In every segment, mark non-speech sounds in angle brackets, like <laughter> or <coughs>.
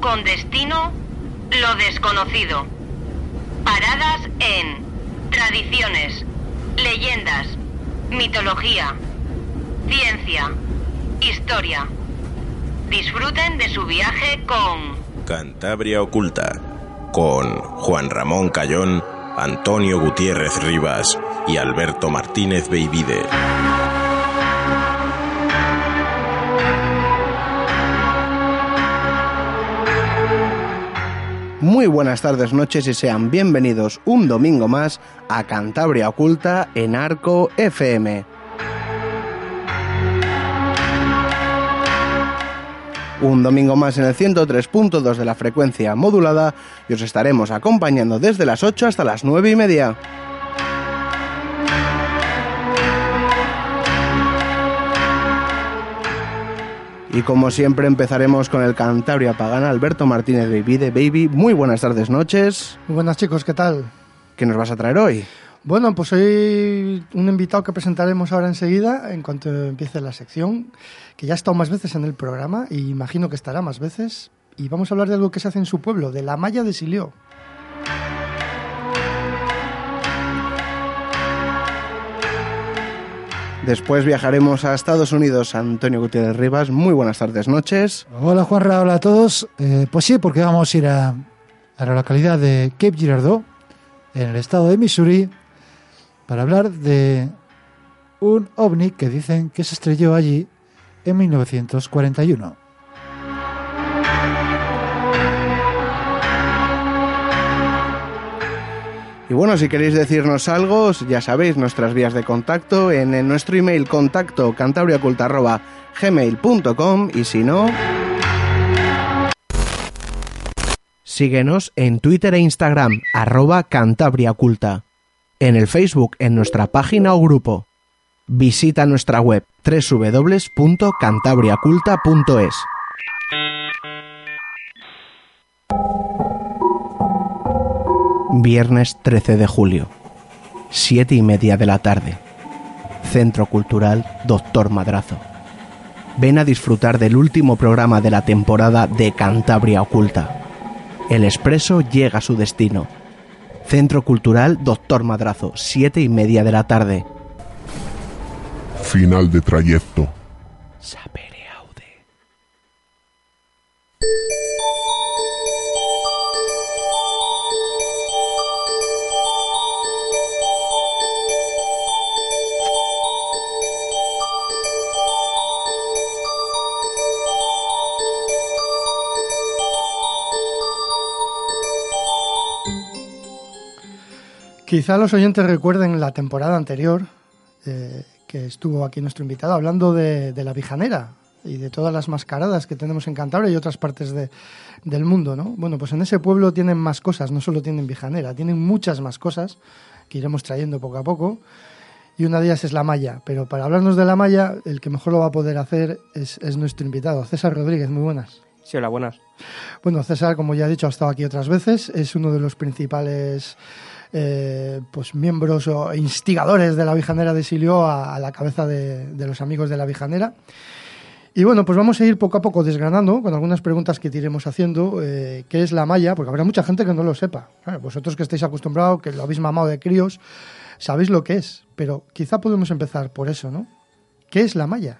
con destino lo desconocido. Paradas en tradiciones, leyendas, mitología, ciencia, historia. Disfruten de su viaje con Cantabria Oculta, con Juan Ramón Cayón, Antonio Gutiérrez Rivas y Alberto Martínez Beivide. Muy buenas tardes, noches y sean bienvenidos un domingo más a Cantabria Oculta en Arco FM. Un domingo más en el 103.2 de la frecuencia modulada y os estaremos acompañando desde las 8 hasta las 9 y media. Y como siempre empezaremos con el Cantabria Pagana, Alberto Martínez Baby de Baby. Muy buenas tardes, noches. Muy buenas chicos, ¿qué tal? ¿Qué nos vas a traer hoy? Bueno, pues hoy un invitado que presentaremos ahora enseguida, en cuanto empiece la sección, que ya ha estado más veces en el programa y imagino que estará más veces. Y vamos a hablar de algo que se hace en su pueblo, de la malla de Silió. Después viajaremos a Estados Unidos. Antonio Gutiérrez Rivas, muy buenas tardes, noches. Hola Juanra, hola a todos. Eh, pues sí, porque vamos a ir a, a, la localidad de Cape Girardeau, en el estado de Missouri, para hablar de un ovni que dicen que se estrelló allí en 1941. Y bueno, si queréis decirnos algo, ya sabéis, nuestras vías de contacto en, nuestro email contacto cantabriaculta.gmail.com y si no... Síguenos en Twitter e Instagram, arroba cantabriaculta. En el Facebook, en nuestra página o grupo. Visita nuestra web www.cantabriaculta.es. Viernes 13 de julio, 7 y media de la tarde. Centro Cultural Doctor Madrazo. Ven a disfrutar del último programa de la temporada de Cantabria Oculta. El expreso llega a su destino. Centro Cultural Doctor Madrazo, 7 y media de la tarde. Final de trayecto. Sapere Quizá los oyentes recuerden la temporada anterior eh, que estuvo aquí nuestro invitado hablando de, de, la Vijanera y de todas las mascaradas que tenemos en Cantabria y otras partes de, del mundo, ¿no? Bueno, pues en ese pueblo tienen más cosas, no solo tienen Vijanera, tienen muchas más cosas que iremos trayendo poco a poco y una de ellas es la malla, pero para hablarnos de la malla, el que mejor lo va a poder hacer es, es nuestro invitado, César Rodríguez, muy buenas. Sí, hola, buenas. Bueno, César, como ya he dicho, ha estado aquí otras veces, es uno de los principales eh, pues miembros o instigadores de la Vijanera de Silio a, la cabeza de, los amigos de la Vijanera. Y bueno, pues vamos a ir poco a poco desgranando con algunas preguntas que te iremos haciendo. Eh, ¿Qué es la malla? Porque habrá mucha gente que no lo sepa. Vosotros que estáis acostumbrados, que lo habéis mamado de críos, sabéis lo que es. Pero quizá podemos empezar por eso, ¿no? ¿Qué es la malla?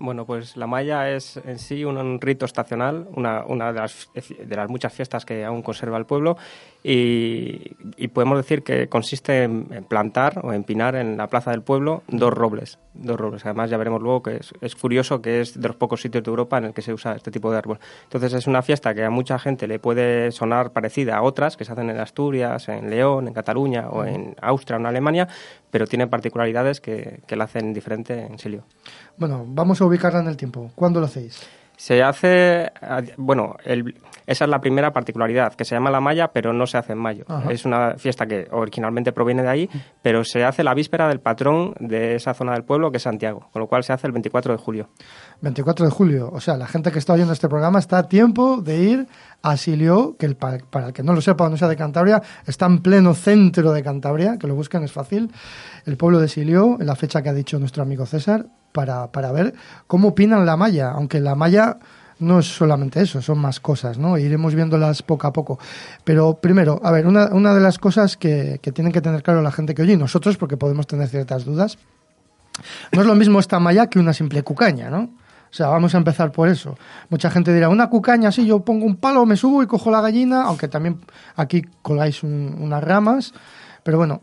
Bueno, pues la malla es en sí un, un rito estacional, una, una de, las, de, las, muchas fiestas que aún conserva el pueblo y, podemos decir que consiste en, en plantar o empinar en la plaza del pueblo dos robles. Dos robles. Además, ya veremos luego que es, es curioso que es de los pocos sitios de Europa en el que se usa este tipo de árbol. Entonces, es una fiesta que a mucha gente le puede sonar parecida a otras que se hacen en Asturias, en León, en Cataluña o en Austria o en Alemania, pero tiene particularidades que, que la hacen diferente en Silio. Bueno, vamos a ubicarla en el tiempo. ¿Cuándo lo hacéis? Se hace, a- bueno, el- esa es la primera particularidad, que se llama la malla, pero no se hace en mayo. Ajá. Es una fiesta que originalmente proviene de ahí, pero se hace la víspera del patrón de esa zona del pueblo, que es Santiago, con lo cual se hace el 24 de julio. 24 de julio. O sea, la gente que está oyendo este programa está a tiempo de ir a Silio, que el, pa- para el que no lo sepa o no sea de Cantabria, está en pleno centro de Cantabria, que lo busquen es fácil. El pueblo de Silio, en la fecha que ha dicho nuestro amigo César, para, para ver cómo opinan la malla, aunque la malla no es solamente eso, son más cosas, ¿no? Iremos viéndolas poco a poco. Pero primero, a ver, una, una de las cosas que, que tienen que tener claro la gente que oye y nosotros, porque podemos tener ciertas dudas, no es lo mismo esta malla que una simple cucaña, ¿no? O sea, vamos a empezar por eso. Mucha gente dirá, una cucaña, sí, yo pongo un palo, me subo y cojo la gallina, aunque también aquí colgáis un- unas ramas, pero bueno,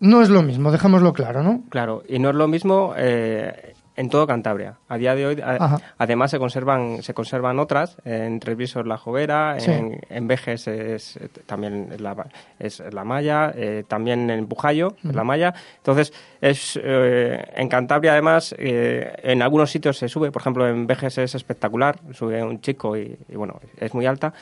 no es lo mismo, dejémoslo claro, ¿no? Claro, y no es lo mismo eh, en todo Cantabria. A día de hoy, a- además, se conservan, se conservan otras. En Treviso La Jovera, Sí. en, en Vejes es, también es la, es la malla, eh, también en Pujayo es la malla. Entonces, es eh, en Cantabria, además, eh, en algunos sitios se sube. Por ejemplo, en Vejes es espectacular, sube un chico y, y, bueno, es muy alta.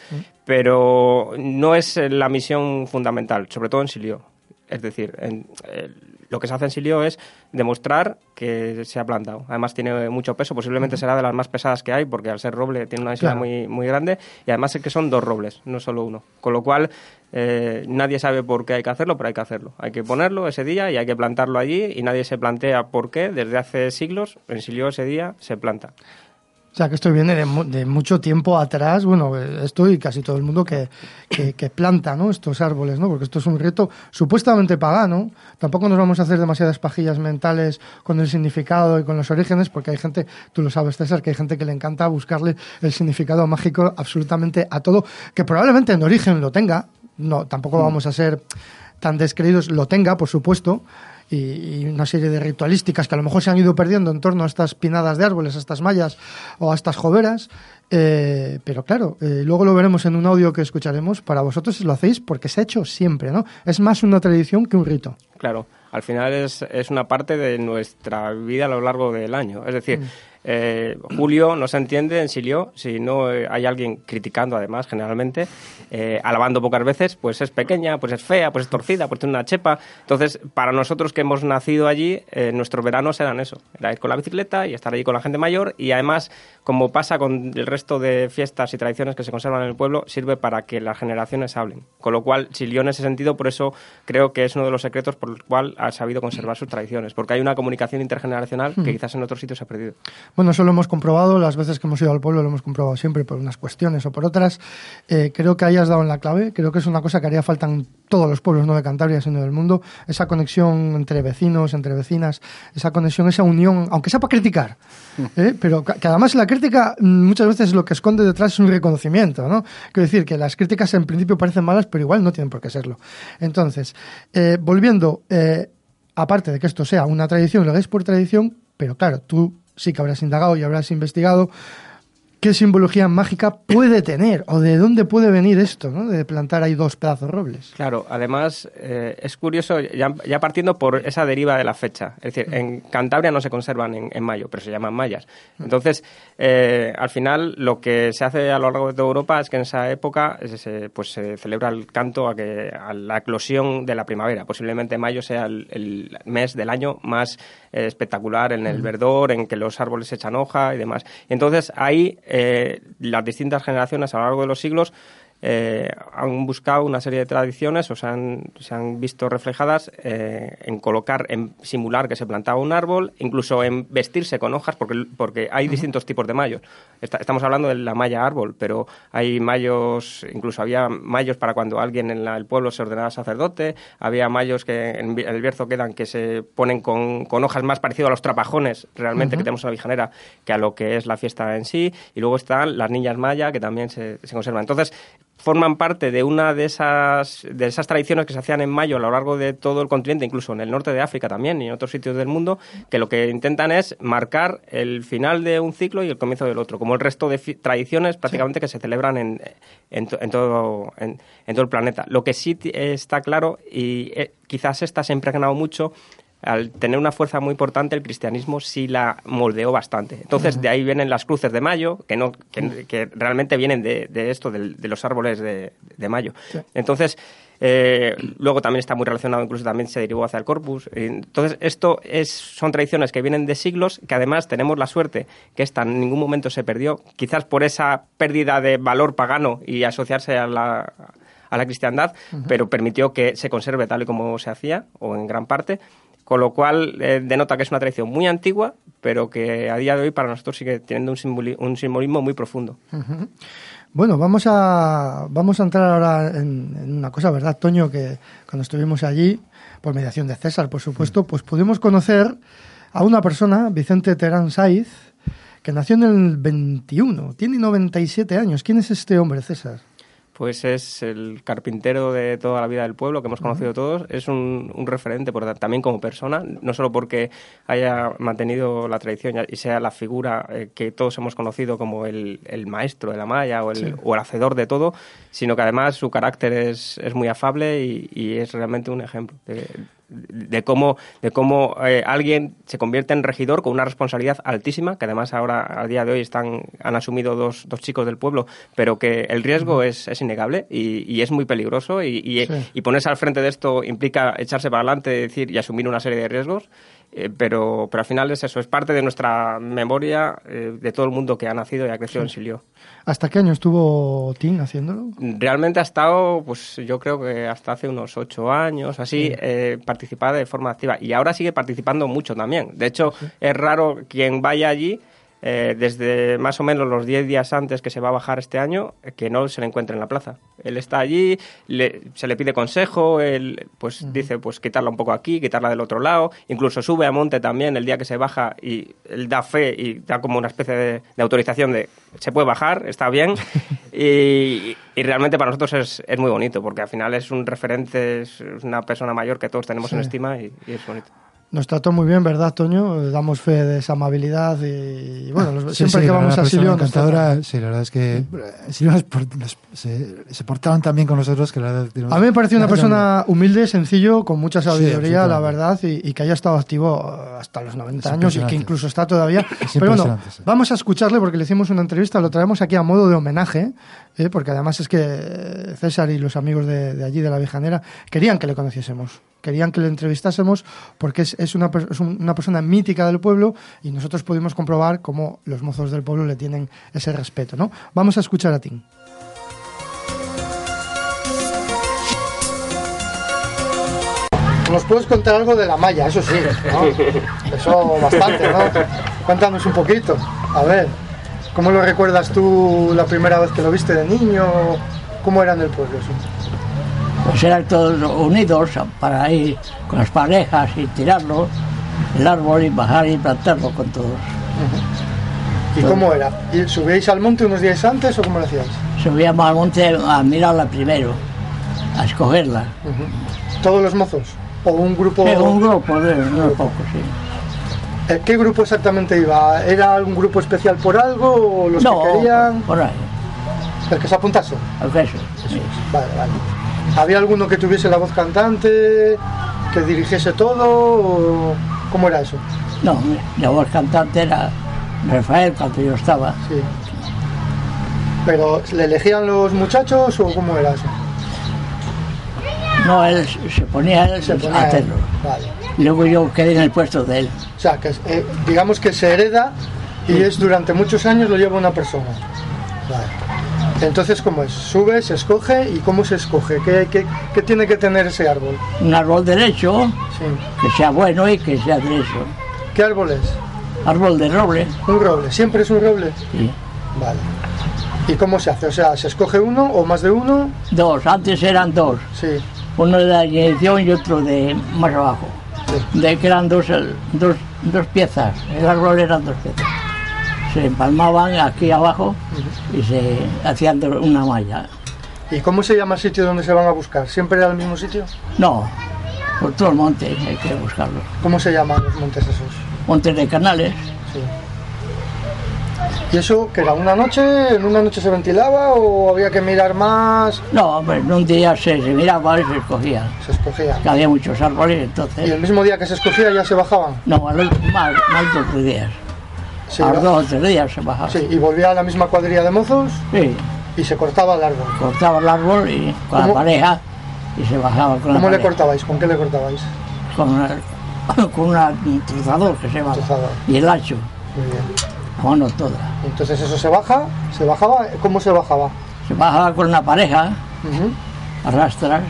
Pero no es la misión fundamental, sobre todo en Silio. Es decir, en- eh, lo que se hace en Silio es demostrar que se ha plantado. Además tiene mucho peso, posiblemente será de las más pesadas que hay, porque al ser roble tiene una densidad Claro. muy, muy grande, y además es que son dos robles, no solo uno. Con lo cual, eh, nadie sabe por qué hay que hacerlo, pero hay que hacerlo. Hay que ponerlo ese día y hay que plantarlo allí, y nadie se plantea por qué. Desde hace siglos, en Silio ese día se planta. O sea, que esto viene de, de mucho tiempo atrás, bueno, esto y casi todo el mundo que, que, que planta, ¿no? Estos árboles, ¿no? Porque esto es un reto supuestamente pagano. Tampoco nos vamos a hacer demasiadas pajillas mentales con el significado y con los orígenes, porque hay gente, tú lo sabes, César, que hay gente que le encanta buscarle el significado mágico absolutamente a todo, que probablemente en origen lo tenga. No, tampoco vamos a ser tan descreídos, lo tenga, por supuesto, y, y una serie de ritualísticas que a lo mejor se han ido perdiendo en torno a estas pinadas de árboles, a estas mallas o a estas joveras. eh, pero claro, eh, luego lo veremos en un audio que escucharemos. Para vosotros lo hacéis porque se ha hecho siempre, ¿no? Es más una tradición que un rito. Claro, al final es, es una parte de nuestra vida a lo largo del año. Es decir, eh, Julio no se entiende en Silio si no eh, hay alguien criticando, además, generalmente, eh, alabando pocas veces, pues es pequeña, pues es fea, pues es torcida, pues tiene una chepa. Entonces, para nosotros que hemos nacido allí, nuestros veranos eran eso, era ir con la bicicleta y estar allí con la gente mayor y además, como pasa con el resto de fiestas y tradiciones que se conservan en el pueblo, sirve para que las generaciones hablen. Con lo cual, Silio en ese sentido, por eso creo que es uno de los secretos por el cual ha sabido conservar sus tradiciones, porque hay una comunicación intergeneracional que quizás en otros sitios se ha perdido. Bueno, eso lo hemos comprobado, las veces que hemos ido al pueblo lo hemos comprobado siempre por unas cuestiones o por otras. Eh, creo que ahí has dado en la clave, creo que es una cosa que haría falta en todos los pueblos, no de Cantabria, sino del mundo, esa conexión entre vecinos, entre vecinas, esa conexión, esa unión, aunque sea para criticar, <laughs> ¿eh? pero que además la crítica muchas veces lo que esconde detrás es un reconocimiento, ¿no? Quiero decir que las críticas en principio parecen malas, pero igual no tienen por qué serlo. Entonces, eh, volviendo, eh, aparte de que esto sea una tradición, lo hagáis por tradición, pero claro, tú sí que habrás indagado y habrás investigado qué simbología mágica puede tener o de dónde puede venir esto, ¿no? De plantar ahí dos pedazos robles. Claro, además eh, es curioso, ya, ya partiendo por esa deriva de la fecha. Es decir, en Cantabria no se conservan en, en mayo, pero se llaman mayas. Entonces, eh, al final, lo que se hace a lo largo de toda Europa es que en esa época eh, se, pues, se celebra el canto a, que, a la eclosión de la primavera. Posiblemente mayo sea el, mes del año más espectacular en el verdor, en que los árboles echan hoja y demás. Entonces, ahí eh, las distintas generaciones a lo largo de los siglos eh, han buscado una serie de tradiciones o se han, se han visto reflejadas eh, en colocar, en simular que se plantaba un árbol, incluso en vestirse con hojas, porque, porque hay distintos tipos de mayos. Está- estamos hablando de la malla árbol, pero hay mayos, incluso había mayos para cuando alguien en la- el pueblo se ordenaba sacerdote, había mayos que en, el Bierzo quedan que se ponen con, con hojas más parecido a los trapajones realmente que tenemos en la Vijanera que a lo que es la fiesta en sí, y luego están las niñas maya que también se, se conservan. Entonces, forman parte de una de esas, de esas tradiciones que se hacían en mayo a lo largo de todo el continente, incluso en el norte de África también y en otros sitios del mundo, que lo que intentan es marcar el final de un ciclo y el comienzo del otro, como el resto de tradiciones prácticamente que se celebran en, en, todo, en, todo el planeta. Lo que sí está claro, y eh, quizás ha impregnado mucho, al tener una fuerza muy importante, el cristianismo sí la moldeó bastante. Entonces, de ahí vienen las cruces de mayo, que, no, que, realmente vienen de, esto, de, los árboles de, mayo. Entonces, eh, luego también está muy relacionado, incluso también se derivó hacia el corpus. Entonces, esto es, son tradiciones que vienen de siglos, que además tenemos la suerte que esta en ningún momento se perdió, quizás por esa pérdida de valor pagano y asociarse a la, a la cristiandad, pero permitió que se conserve tal y como se hacía, o en gran parte, con lo cual eh, denota que es una tradición muy antigua, pero que a día de hoy para nosotros sigue teniendo un, un simbolismo muy profundo. Bueno, vamos a, vamos a entrar ahora en, una cosa, ¿verdad, Toño? Que cuando estuvimos allí, por mediación de César, por supuesto, pues pudimos conocer a una persona, Vicente Terán Saiz, que nació en el 21, tiene 97 años. ¿Quién es este hombre, César? Pues es el carpintero de toda la vida del pueblo que hemos conocido todos. Es un, referente por, también como persona, no solo porque haya mantenido la tradición y sea la figura eh, que todos hemos conocido como el, maestro de la malla o el, o el, hacedor de todo, sino que además su carácter es, es muy afable y, y, es realmente un ejemplo de, de cómo, de cómo eh, alguien se convierte en regidor con una responsabilidad altísima, que además ahora, a día de hoy, están, han asumido dos, dos chicos del pueblo, pero que el riesgo es, es innegable y, y, es muy peligroso y, y, ponerse al frente de esto implica echarse para adelante decir, y asumir una serie de riesgos eh, pero, pero al final es eso, es parte de nuestra memoria eh, de todo el mundo que ha nacido y ha crecido en Silio. ¿Hasta qué año estuvo Tim haciéndolo? Realmente ha estado, pues yo creo que hasta hace unos ocho años, así, eh, participaba de forma activa. Y ahora sigue participando mucho también. De hecho, es raro quien vaya allí eh, desde más o menos los 10 días antes que se va a bajar este año, que no se le encuentre en la plaza. Él está allí, se le pide consejo, él pues dice pues quitarla un poco aquí, quitarla del otro lado, incluso sube a monte también el día que se baja y él da fe y da como una especie de, autorización de se puede bajar, está bien. <laughs> y, realmente para nosotros es, es, muy bonito, porque al final es un referente, es una persona mayor que todos tenemos en estima y es bonito. Nos trató muy bien, ¿verdad, Toño? Damos fe de esa amabilidad y, bueno, siempre que vamos a encantadora, sí, la verdad es que <laughs> se, portaban tan bien con nosotros que la verdad... A mí me pareció una persona humilde, sencillo, con mucha sabiduría, la verdad, y, que haya estado activo hasta los 90 años y que incluso está todavía... Pero bueno, vamos a escucharle porque le hicimos una entrevista, lo traemos aquí a modo de homenaje, ¿eh? porque además es que César y los amigos de, de allí, de la Vijanera, querían que le conociésemos querían que le entrevistásemos porque es, una, una, persona mítica del pueblo y nosotros pudimos comprobar cómo los mozos del pueblo le tienen ese respeto. ¿no? Vamos a escuchar a Tim. Nos puedes contar algo de la malla, eso sí, ¿no? <laughs> Eso bastante, ¿no? Cuéntanos un poquito. A ver, ¿cómo lo recuerdas tú la primera vez que lo viste de niño? ¿Cómo era en el pueblo eso? Pues eran todos unidos para ir con las parejas y tirarlo, el árbol y bajar y plantarlo con todos. ¿Y cómo era? ¿Subíais al monte unos días antes o cómo lo hacíais? Subíamos al monte a mirarla primero, a escogerla. ¿Todos los mozos? ¿O un grupo? un grupo de unos pocos, sí. Eh, ¿Qué grupo exactamente iba? ¿Era algún grupo especial por algo o los que querían? por ahí. ¿El que se apuntase? El que eso, sí. Vale, vale. ¿Había alguno que tuviese la voz cantante, que dirigiese todo? O ¿Cómo era eso? No, la voz cantante era Rafael cuando yo estaba. Sí. ¿Pero le elegían los muchachos o cómo era eso? No, él se ponía, él se ponía a hacerlo. Vale. Luego yo quedé en el puesto de él. O sea, que eh, digamos que se hereda y es durante muchos años lo lleva una persona. Vale. Entonces, ¿cómo es? Sube, se escoge y ¿cómo se escoge? ¿Qué, qué, tiene que tener ese árbol? Un árbol derecho, que sea bueno y que sea derecho. ¿Qué árbol es? Árbol de roble. ¿Un roble? ¿Siempre es un roble? Sí. Vale. ¿Y cómo se hace? O sea, ¿se escoge uno o más de uno? Dos, antes eran dos. Sí. Uno de la dirección y otro de más abajo. De que eran dos, dos, dos piezas. El árbol eran dos piezas se empalmaban aquí abajo y se hacían una malla. ¿Y cómo se llama el sitio donde se van a buscar? ¿Siempre al mismo sitio? No, por todo el monte hay que buscarlos. ¿Cómo se llaman los montes esos? Montes de canales, Sí. ¿Y eso que era una noche? ¿En una noche se ventilaba o había que mirar más? no, hombre, en un día se, se miraba y se escogía. Se escogía. Que había muchos árboles, ¿Y entonces. el mismo día que se escogía ya se bajaban? No, al otro- más, más dos días. Sí, a ¿no? los dos o tres días se bajaba. Sí, y volvía a la misma cuadrilla de mozos Sí, y se cortaba el árbol. cortaba el árbol y con ¿Cómo? la pareja y se bajaba con la ¿Cómo le cortabais? ¿Con qué le cortabais? Con, una- <laughs> con una- un trozador que se llama. Y el hacho, Muy bien. mano toda. Entonces eso se baja, se bajaba, ¿cómo se bajaba? Se bajaba con una pareja, Ujú. arrastras,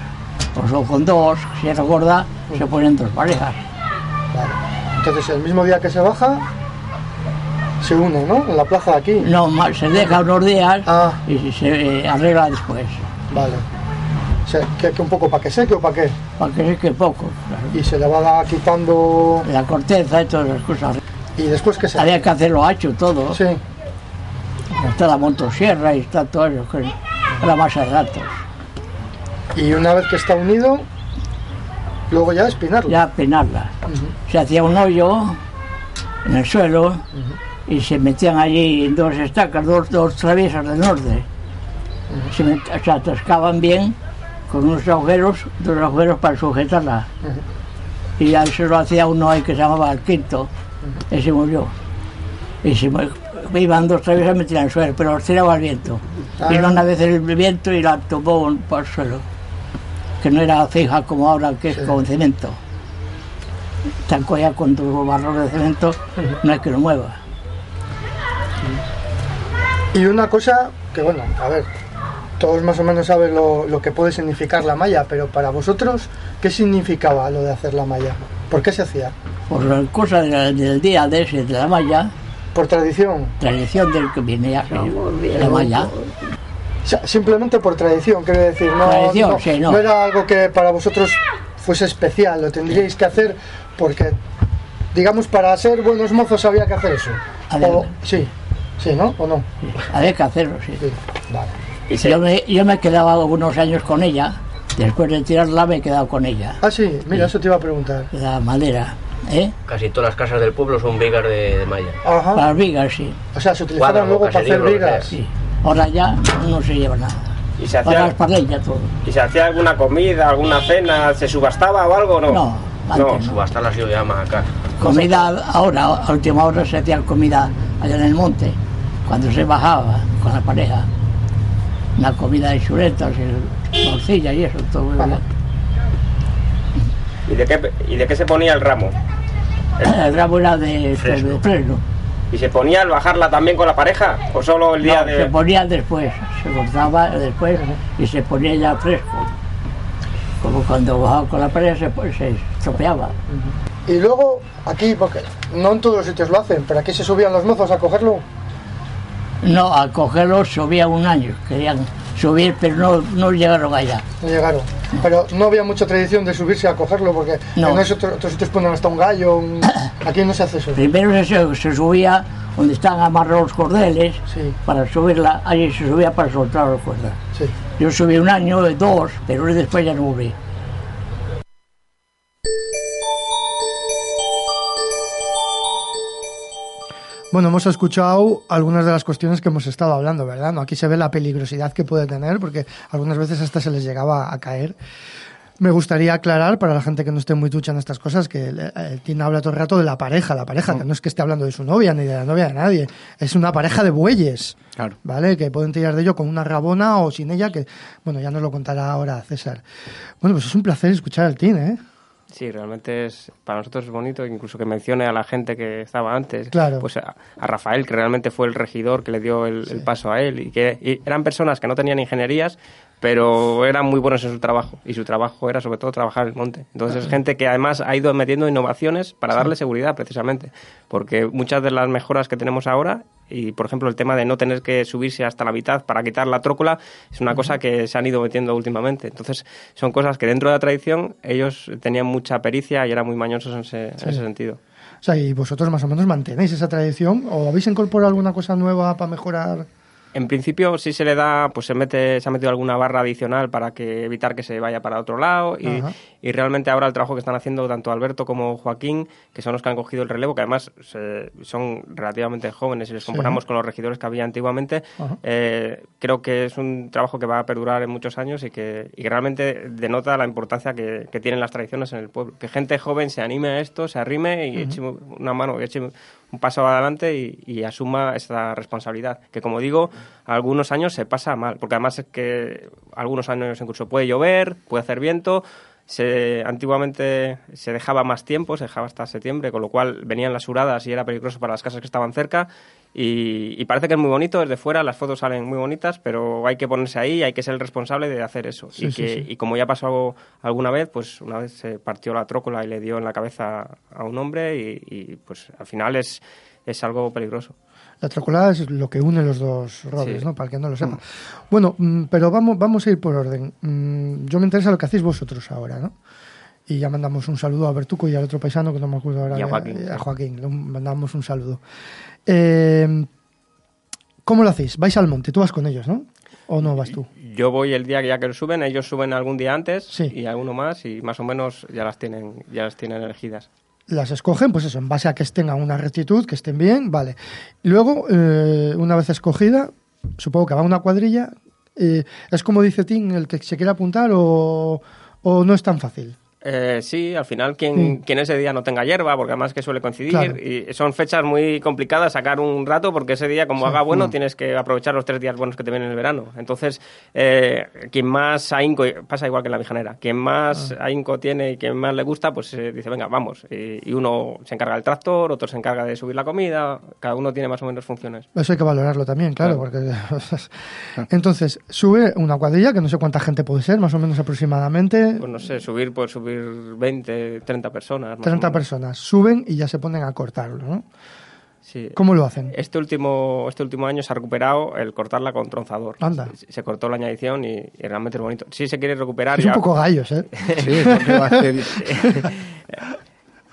o con dos, si era gorda, se ponen dos parejas. Vale. Entonces el mismo día que se baja, se une, ¿no? En la plaza de aquí. No, se deja unos días Ah. y se eh, arregla después. Vale. Se, que, que un poco para que seque o para qué. Para que seque poco, claro. Y se le va quitando... La corteza y todas las cosas. Y después que se... Había que hacerlo hacho todo. Sí. Está la motosierra y está todo eso. que Era más de datos. Y una vez que está unido, luego ya espinarlo. Ya. Ujú. Se hacía un hoyo en el suelo y se metían allí dos estacas, dos, dos traviesas del norte. Se, met- se atascaban bien con unos agujeros, dos agujeros para sujetarla. Y ya eso lo hacía uno ahí que se llamaba el quinto. Ese murió. Y se iban dos traviesas metían el suelo, pero los tiraba el viento. Ah. Vino una vez el viento y la tumbó por el suelo. Que no era fija como ahora, que es con cemento. Tanco ya con tu barro de cemento, no hay que lo mueva. Y una cosa que, bueno, a ver, todos más o menos saben lo, lo que puede significar la malla, pero para vosotros, ¿qué significaba lo de hacer la malla? ¿Por qué se hacía? Por la cosa de la- del día de ese, de la malla, ¿Por tradición? tradición del que viene ya, de la malla. O sea, simplemente por tradición, quiero decir, no, Tradición, no, sí, no. no era algo que para vosotros fuese especial, lo tendríais que hacer porque, digamos, para ser buenos mozos había que hacer eso. O- sí, sí, ¿no? ¿O no? Había que hacerlo, sí. Sí, vale. Y se- Yo me, yo me quedaba algunos años con ella, después de tirarla me he quedado con ella, Ah, sí, mira, eso te iba a preguntar. la madera, ¿eh? Casi todas las casas del pueblo son vigas de, de malla. Ajá. Para las vigas, sí, O sea, se utilizaban luego para hacer vigas. sí. Ahora ya no se lleva nada. y se Para hacía, las parrillas todo. y se hacía alguna comida, alguna cena, se subastaba o algo, ¿no? No, antes no. Subasta las yo llama acá. Comida ahora, a última hora se hacía comida allá en el monte, cuando se bajaba con la pareja. Una comida de chuletas y morcilla y eso, todo. ¿Y de qué, y de qué se ponía el ramo? El <coughs> ramo era de Fresno. de fresno. ¿Y se ponía al bajarla también con la pareja? ¿O solo el día No, de.? se ponía después, se cortaba después y se ponía ya fresco. Como cuando bajaba con la pareja se, se estropeaba. Y luego, aquí, porque no en todos los sitios lo hacen, pero aquí se subían los mozos a cogerlo. No, al cogerlo subía un año, querían subir, pero no, no llegaron allá. No llegaron. Pero no había mucha tradición de subirse a cogerlo, porque No. en otros, otros sitios ponen hasta un gallo. un- <coughs> Aquí no se hace eso. Primero se, se subía donde están amarrados los cordeles Sí. para subirla, allí se subía para soltar los cuerdas. Sí. Yo subí un año, dos, pero después ya no volví. Bueno, hemos escuchado algunas de las cuestiones que hemos estado hablando, ¿verdad? No, aquí se ve la peligrosidad que puede tener, porque algunas veces hasta se les llegaba a caer. Me gustaría aclarar para la gente que no esté muy ducha en estas cosas que el, el Tim habla todo el rato de la pareja, la pareja, que no es que esté hablando de su novia ni de la novia de nadie, es una pareja de bueyes, Claro. ¿vale? Que pueden tirar de ello con una rabona o sin ella, que, bueno, ya nos lo contará ahora César. Bueno, pues es un placer escuchar al Tim, ¿eh? Sí, realmente es para nosotros es bonito, incluso que mencione a la gente que estaba antes. Claro. Pues a, a Rafael, que realmente fue el regidor que le dio el, el paso a él. Y que y eran personas que no tenían ingenierías, pero eran muy buenos en su trabajo. Y su trabajo era sobre todo trabajar el monte. Entonces es gente que además ha ido metiendo innovaciones para darle seguridad, precisamente. Porque muchas de las mejoras que tenemos ahora, y por ejemplo el tema de no tener que subirse hasta la mitad para quitar la trócola, es una cosa que se han ido metiendo últimamente. Entonces son cosas que dentro de la tradición ellos tenían mucha pericia y eran muy mañosos en ese, en ese sentido. O sea, y vosotros más o menos mantenéis esa tradición o habéis incorporado alguna cosa nueva para mejorar. En principio sí se le da, pues se mete, se ha metido alguna barra adicional para que evitar que se vaya para otro lado y, y realmente ahora el trabajo que están haciendo tanto Alberto como Joaquín, que son los que han cogido el relevo, que además se- son relativamente jóvenes si les Sí. comparamos con los regidores que había antiguamente, eh, creo que es un trabajo que va a perdurar en muchos años y que, y que realmente denota la importancia que, que tienen las tradiciones en el pueblo. Que gente joven se anime a esto, se arrime y eche una mano, y eche un paso adelante y, y asuma esa responsabilidad. Que como digo, algunos años se pasa mal, porque además es que algunos años incluso puede llover, puede hacer viento. Se, antiguamente se dejaba más tiempo, se dejaba hasta septiembre, con lo cual venían las huradas y era peligroso para las casas que estaban cerca. Y, y parece que es muy bonito desde fuera, las fotos salen muy bonitas, pero hay que ponerse ahí, hay que ser el responsable de hacer eso. Sí, y, sí, que, sí. y como ya pasó alguna vez, pues una vez se partió la trócola y le dio en la cabeza a un hombre y, y, pues al final es, es algo peligroso. La trocolada es lo que une los dos robles, Sí. ¿no? Para el que no lo sepa. Bueno, mm, pero vamos, vamos a ir por orden. Mm, Yo me interesa lo que hacéis vosotros ahora, ¿no? Y ya mandamos un saludo a Bertuco y al otro paisano que no me acuerdo ahora. Y a Joaquín. a Joaquín, le mandamos un saludo. Eh, ¿Cómo lo hacéis? ¿Vais al monte? Tú vas con ellos, ¿no? ¿O no vas tú? Yo voy el día que ya que lo suben, ellos suben algún día antes Sí. y alguno más y más o menos ya las tienen, ya las tienen elegidas. Las escogen, pues eso, en base a que estén a una rectitud, que estén bien, vale. Luego, eh, una vez escogida, supongo que va una cuadrilla, eh, ¿es como dice Tim el que se quiere apuntar o, o no es tan fácil? Eh, sí, al final quien, Sí. quien ese día no tenga hierba, porque además que suele coincidir, Claro. y son fechas muy complicadas sacar un rato, porque ese día, como Sí. haga bueno, Mm. tienes que aprovechar los tres días buenos que te vienen en el verano. Entonces, eh, quien más ahínco, pasa igual que en la vijanera, quien más Ah. ahínco tiene y quien más le gusta, pues eh, dice, venga, vamos. Y, y uno se encarga del tractor, otro se encarga de subir la comida, cada uno tiene más o menos funciones. Eso hay que valorarlo también, claro, Claro. porque... <laughs> Entonces, sube una cuadrilla, que no sé cuánta gente puede ser, más o menos aproximadamente, Pues no sé, subir, pues subir 20, 30 personas. más o 30 menos. personas, suben y ya se ponen a cortarlo, ¿no? Sí. ¿Cómo lo hacen? Este último, este último año se ha recuperado el cortarla con tronzador. Anda. Se, se cortó la añadición y, y realmente es bonito. Sí se quiere recuperar Es ya. un poco gallos, ¿eh? Sí, <laughs>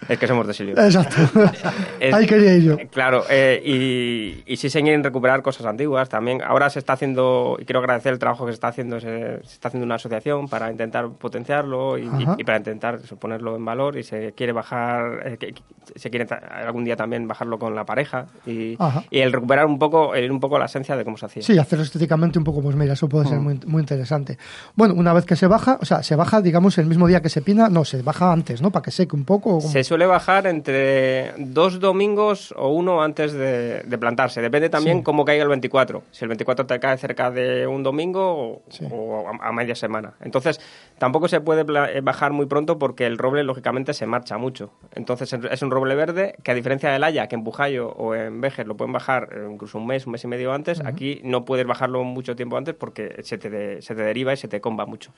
Es que somos de Silio. Exacto. <laughs> Es- Ahí quería ir yo. Claro, eh, y, y sí se quieren recuperar cosas antiguas también. Ahora se está haciendo, y quiero agradecer el trabajo que se está haciendo, se, se está haciendo una asociación para intentar potenciarlo y, y- Ajá. y para intentar eso, ponerlo en valor y se quiere bajar, eh, que- se quiere algún día también bajarlo con la pareja y, el recuperar un poco, el, un poco la esencia de cómo se hacía. Sí, hacerlo estéticamente un poco, pues mira, eso puede ser muy, muy interesante. Bueno, una vez que se baja, o sea, se baja, digamos, el mismo día que se pina, no, se baja antes, ¿no? Para que seque un poco. Se suele bajar entre dos domingos o uno antes de, de plantarse. Depende también Sí. cómo caiga el 24. Si el 24 te cae cerca de un domingo o, Sí. o a, a media semana. Entonces, tampoco se puede eh, bajar muy pronto porque el roble, lógicamente, se marcha mucho. Entonces, es- un roble verde que, a diferencia del haya, que en Bujayo o en Vejer lo pueden bajar eh, incluso un mes, un mes y medio antes, aquí no puedes bajarlo mucho tiempo antes porque se te, de- se te deriva y se te comba mucho.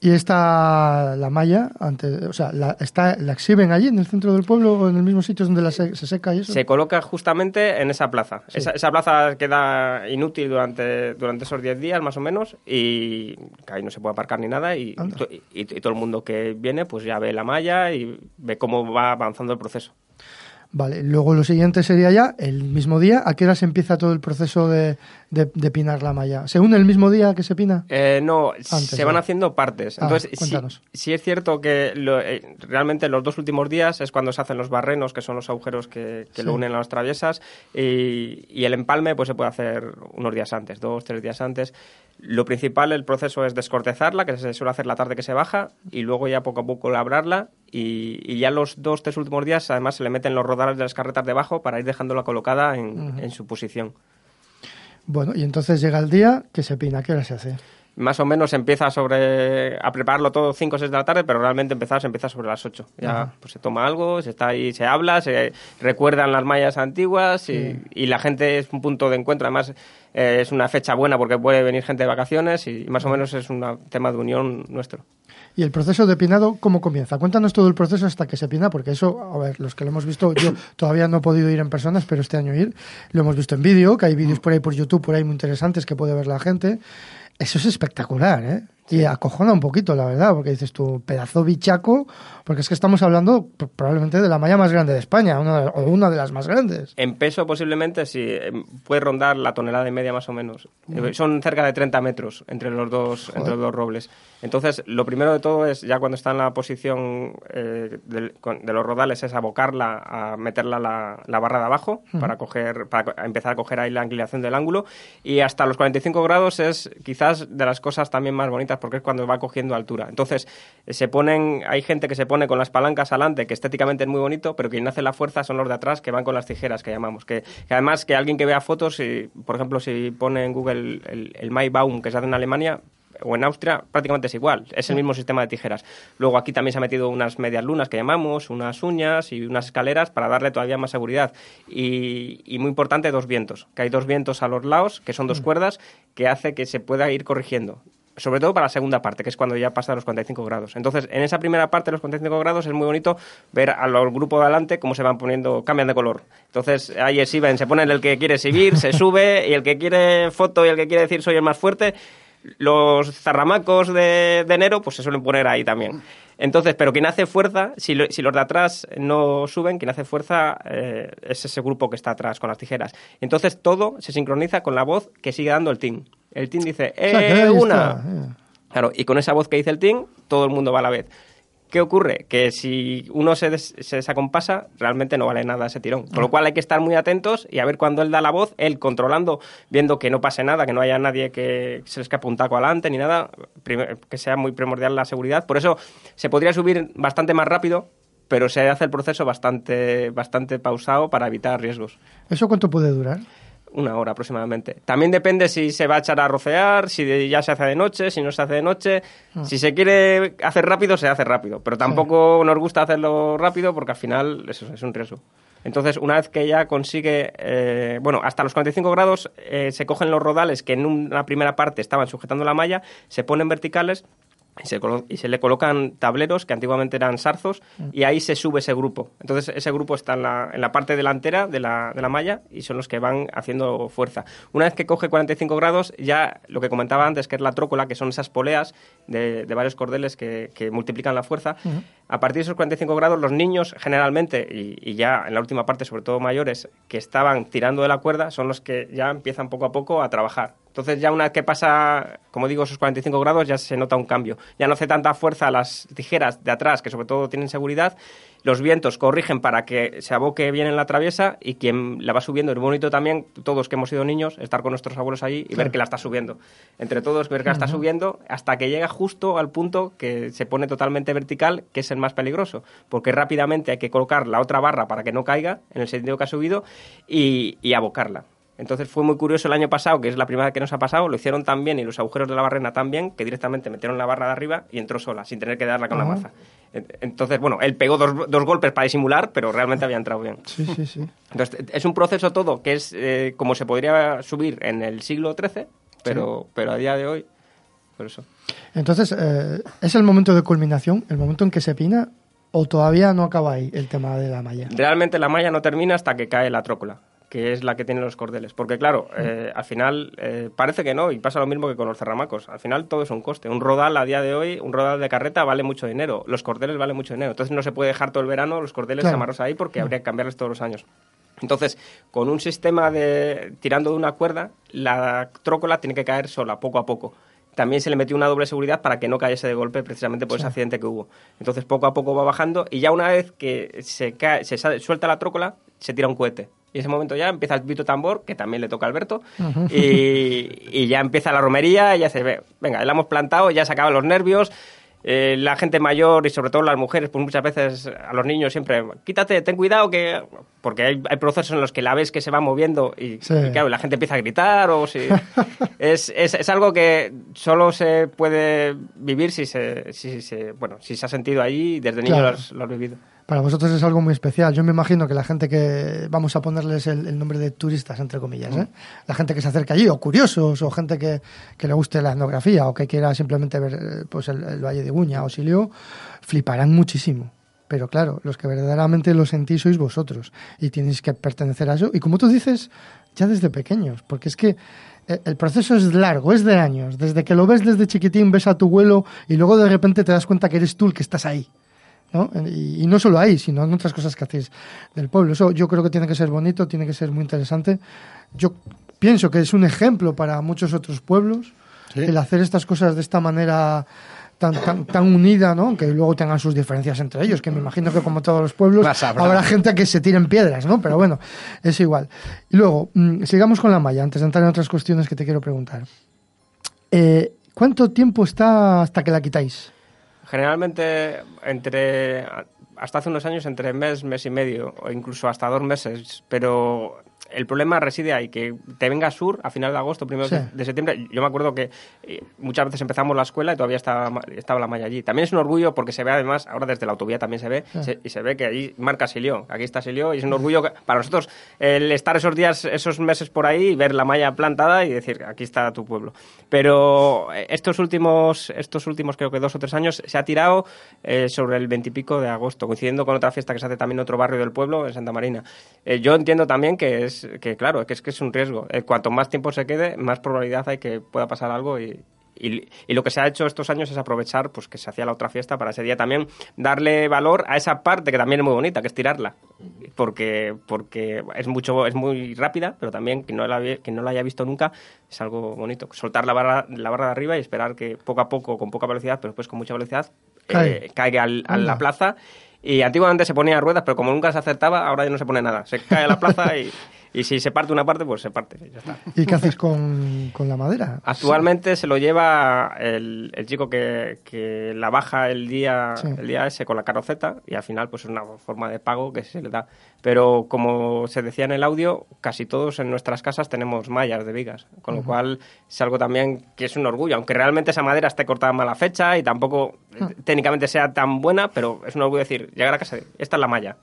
Y esta, la malla, antes, o sea, la, está, la exhiben allí en el centro del pueblo o en el mismo sitio donde la se, se seca y eso. Se coloca justamente en esa plaza. Esa, esa plaza queda inútil durante, durante esos 10 días más o menos y ahí no se puede aparcar ni nada y, to- y- y todo el mundo que viene pues ya ve la malla y ve cómo va avanzando el proceso. Vale, luego lo siguiente sería ya el mismo día. ¿A qué hora se empieza todo el proceso de, de, de pinar la malla? ¿Se une el mismo día que se pina? Eh, no, Antes, se van haciendo partes. Ah, Entonces, sí, es cierto que lo- eh, realmente los dos últimos días es cuando se hacen los barrenos, que son los agujeros que, que Sí. lo unen a las traviesas, y, y el empalme pues se puede hacer unos días antes, dos, tres días antes. Lo principal, el proceso es descortezarla, que se suele hacer la tarde que se baja, y luego ya poco a poco labrarla, y, y ya los dos, tres últimos días además se le meten los rodales de las carretas debajo para ir dejándola colocada en, en su posición. Bueno, y entonces llega el día que se pina. ¿A qué hora se hace? Más o menos empieza sobre a prepararlo todo 5 o 6 de la tarde, pero realmente empezar se empieza sobre las 8. Ya Ajá. pues se toma algo, se está ahí, se habla, se recuerdan las mallas antiguas y, y la gente es un punto de encuentro. Además, eh, es una fecha buena porque puede venir gente de vacaciones y más o menos es un tema de unión nuestro. ¿Y el proceso de pinado cómo comienza? Cuéntanos todo el proceso hasta que se pina, porque eso, a ver, los que lo hemos visto, yo <coughs> todavía no he podido ir en personas, pero este año ir, lo hemos visto en vídeo, que hay vídeos por ahí por YouTube, por ahí muy interesantes que puede ver la gente. Eso es espectacular, ¿eh? Y acojona un poquito, la verdad, porque dices tú, pedazo bichaco, porque es que estamos hablando probablemente de la malla más grande de España, una de- o una de las más grandes. En peso posiblemente sí, eh, puede rondar la tonelada y media más o menos. Eh, Son cerca de 30 metros entre los dos, entre los dos robles. Entonces, lo primero de todo es, ya cuando está en la posición eh, de los rodales, es abocarla, a meterla la, la barra de abajo para, coger, para empezar a coger ahí la inclinación del ángulo. Y hasta los 45 grados es quizás de las cosas también más bonitas porque es cuando va cogiendo altura. Entonces, se ponen, hay gente que se pone con las palancas adelante, que estéticamente es muy bonito, pero quien hace la fuerza son los de atrás que van con las tijeras que llamamos. Que, que además que alguien que vea fotos, y, por ejemplo, si pone en Google el, el Maibaum que se hace en Alemania, o en Austria prácticamente es igual, es el mismo sistema de tijeras. Luego aquí también se ha metido unas medias lunas que llamamos, unas uñas y unas escaleras para darle todavía más seguridad. Y, y muy importante, dos vientos, que hay dos vientos a los lados, que son dos cuerdas, que hace que se pueda ir corrigiendo. Sobre todo para la segunda parte, que es cuando ya pasa a los 45 grados. Entonces, en esa primera parte de los 45 grados es muy bonito ver a los grupos de adelante cómo se van poniendo, cambian de color. Entonces, ahí exhiben, se pone el que quiere exhibir, se <laughs> sube, y el que quiere foto y el que quiere decir soy el más fuerte, los zarramacos de, de enero, pues se suelen poner ahí también. Entonces, pero quien hace fuerza, si, lo- si los de atrás no suben, quien hace fuerza eh, es ese grupo que está atrás con las tijeras. Entonces todo se sincroniza con la voz que sigue dando el team. El team dice, O sea, ¡eh, una! está, eh. Claro, y con esa voz que dice el team, todo el mundo va a la vez. ¿Qué ocurre? Que si uno se, des- se desacompasa, realmente no vale nada ese tirón. Con lo cual hay que estar muy atentos y a ver cuando él da la voz, él controlando, viendo que no pase nada, que no haya nadie que se le escape un taco adelante ni nada, que sea muy primordial la seguridad. Por eso se podría subir bastante más rápido, pero se hace el proceso bastante, bastante pausado para evitar riesgos. ¿Eso cuánto puede durar? Una hora aproximadamente. También depende si se va a echar a rocear, si ya se hace de noche, si no se hace de noche. Si se quiere hacer rápido, se hace rápido. Pero tampoco nos gusta hacerlo rápido porque al final eso es un riesgo. Entonces, una vez que ya consigue, eh, bueno, hasta los 45 grados eh, se cogen los rodales que en una primera parte estaban sujetando la malla, se ponen verticales y se, y se le colocan tableros que antiguamente eran sarzos y ahí se sube ese grupo. Entonces ese grupo está en la, en la parte delantera de la, de la malla y son los que van haciendo fuerza. Una vez que coge 45 grados, ya lo que comentaba antes, que es la trócola, que son esas poleas de, de varios cordeles que, que multiplican la fuerza, a partir de esos 45 grados los niños generalmente, y, y ya en la última parte sobre todo mayores, que estaban tirando de la cuerda, son los que ya empiezan poco a poco a trabajar. Entonces ya una vez que pasa, como digo, esos 45 grados ya se nota un cambio. Ya no hace tanta fuerza las tijeras de atrás, que sobre todo tienen seguridad. Los vientos corrigen para que se aboque bien en la traviesa y quien la va subiendo, es bonito también, todos que hemos sido niños, estar con nuestros abuelos allí y ver que la está subiendo. Entre todos ver que la está subiendo hasta que llega justo al punto que se pone totalmente vertical, que es más peligroso, porque rápidamente hay que colocar la otra barra para que no caiga en el sentido que ha subido y, y abocarla. Entonces fue muy curioso el año pasado, que es la primera vez que nos ha pasado, lo hicieron tan bien y los agujeros de la barrena tan bien que directamente metieron la barra de arriba y entró sola, sin tener que darla con la maza. En- Entonces, bueno, él pegó dos, dos golpes para disimular, pero realmente había entrado bien. Sí, sí, sí. Entonces, es un proceso todo que es eh, como se podría subir en el siglo XIII, pero, pero a día de hoy, por eso. Entonces, eh, ¿es el momento de culminación, el momento en que se pina, o todavía no acaba ahí el tema de la malla? Realmente la malla no termina hasta que cae la trócola, que es la que tienen los cordeles. Porque claro, eh, al final eh, parece que no, y pasa lo mismo que con los cerramacos. Al final todo es un coste. Un rodal a día de hoy, un rodal de carreta vale mucho dinero. Los cordeles valen mucho dinero. Entonces no se puede dejar todo el verano los cordeles Claro. amarrados ahí porque habría que cambiarles todos los años. Entonces, con un sistema de tirando de una cuerda, la trócola tiene que caer sola, poco a poco. También se le metió una doble seguridad para que no cayese de golpe precisamente por ese accidente que hubo. Entonces, poco a poco va bajando y ya una vez que se, cae, se sale- suelta la trócola, se tira un cohete. Y en ese momento ya empieza el pito tambor, que también le toca a Alberto, y, y ya empieza la romería, y ya se ve, venga, la hemos plantado, ya se acaban los nervios, eh, la gente mayor y sobre todo las mujeres, pues muchas veces a los niños siempre, quítate, ten cuidado, que porque hay, hay procesos en los que la ves que se va moviendo y, Sí. y claro, la gente empieza a gritar o si... <laughs> es, es, es algo que solo se puede vivir si se, si, se- bueno, si se ha sentido allí y desde niño Claro. lo has, lo has vivido. Para vosotros es algo muy especial. Yo me imagino que la gente que vamos a ponerles el, el nombre de turistas, entre comillas, ¿eh? la gente que se acerca allí, o curiosos, o gente que, que le guste la etnografía, o que quiera simplemente ver eh, pues el, el Valle de Guña o Silio, fliparán muchísimo. Pero claro, los que verdaderamente lo sentís sois vosotros y tenéis que pertenecer a eso. Y como tú dices, ya desde pequeños, porque es que eh, el proceso es largo, es de años. Desde que lo ves desde chiquitín, ves a tu vuelo y luego de repente te das cuenta que eres tú el que estás ahí. ¿No? Y, y no solo ahí, sino en otras cosas que hacéis del pueblo. Eso yo creo que tiene que ser bonito, tiene que ser muy interesante. Yo pienso que es un ejemplo para muchos otros pueblos el hacer estas cosas de esta manera tan, tan, tan unida, ¿no? Que luego tengan sus diferencias entre ellos, que me imagino que como todos los pueblos habrá gente que se tiren piedras, ¿no? Pero bueno, es igual. Y luego, mm, sigamos con la malla, antes de entrar en otras cuestiones que te quiero preguntar. Eh, ¿Cuánto tiempo está hasta que la quitáis? Generalmente, entre hasta hace unos años, entre mes, mes y medio, o incluso hasta dos meses, pero el problema reside ahí, que te venga sur a final de agosto, primero Sí. de, septiembre. Yo me acuerdo que eh, muchas veces empezamos la escuela y todavía estaba, estaba la malla allí. También es un orgullo porque se ve además, ahora desde la autovía también se ve, se- y se ve que ahí marca Silió. Aquí está Silió y es un orgullo que- para nosotros el estar esos días, esos meses por ahí y ver la malla plantada y decir, aquí está tu pueblo. Pero eh, estos últimos, estos últimos creo que dos o tres años se ha tirado eh, sobre el veintipico de agosto, coincidiendo con otra fiesta que se hace también en otro barrio del pueblo, en Santa Marina. Eh, yo entiendo también que es, que claro, que es que es un riesgo. Eh, cuanto más tiempo se quede, más probabilidad hay que pueda pasar algo y, y, y lo que se ha hecho estos años es aprovechar pues que se hacía la otra fiesta para ese día también darle valor a esa parte que también es muy bonita, que es tirarla. Porque, porque es mucho es muy rápida, pero también quien no, la, quien no la haya visto nunca es algo bonito. Soltar la barra, la barra de arriba y esperar que poco a poco, con poca velocidad, pero después con mucha velocidad, Cae. eh, caiga al- a la plaza. Y antiguamente se ponía ruedas, pero como nunca se acertaba, ahora ya no se pone nada. Se cae a la plaza y, y si se parte una parte, pues se parte. y ya está. ¿Y qué hacéis con, con la madera? Actualmente se lo lleva el, el chico que, que la baja el día, Sí. el día ese con la carroceta y al final pues es una forma de pago que se le da. Pero como se decía en el audio, casi todos en nuestras casas tenemos mallas de vigas, con lo cual es algo también que es un orgullo, aunque realmente esa madera esté cortada a mala fecha y tampoco Ah. técnicamente sea tan buena, pero es un orgullo decir, llegar a casa, esta es la malla.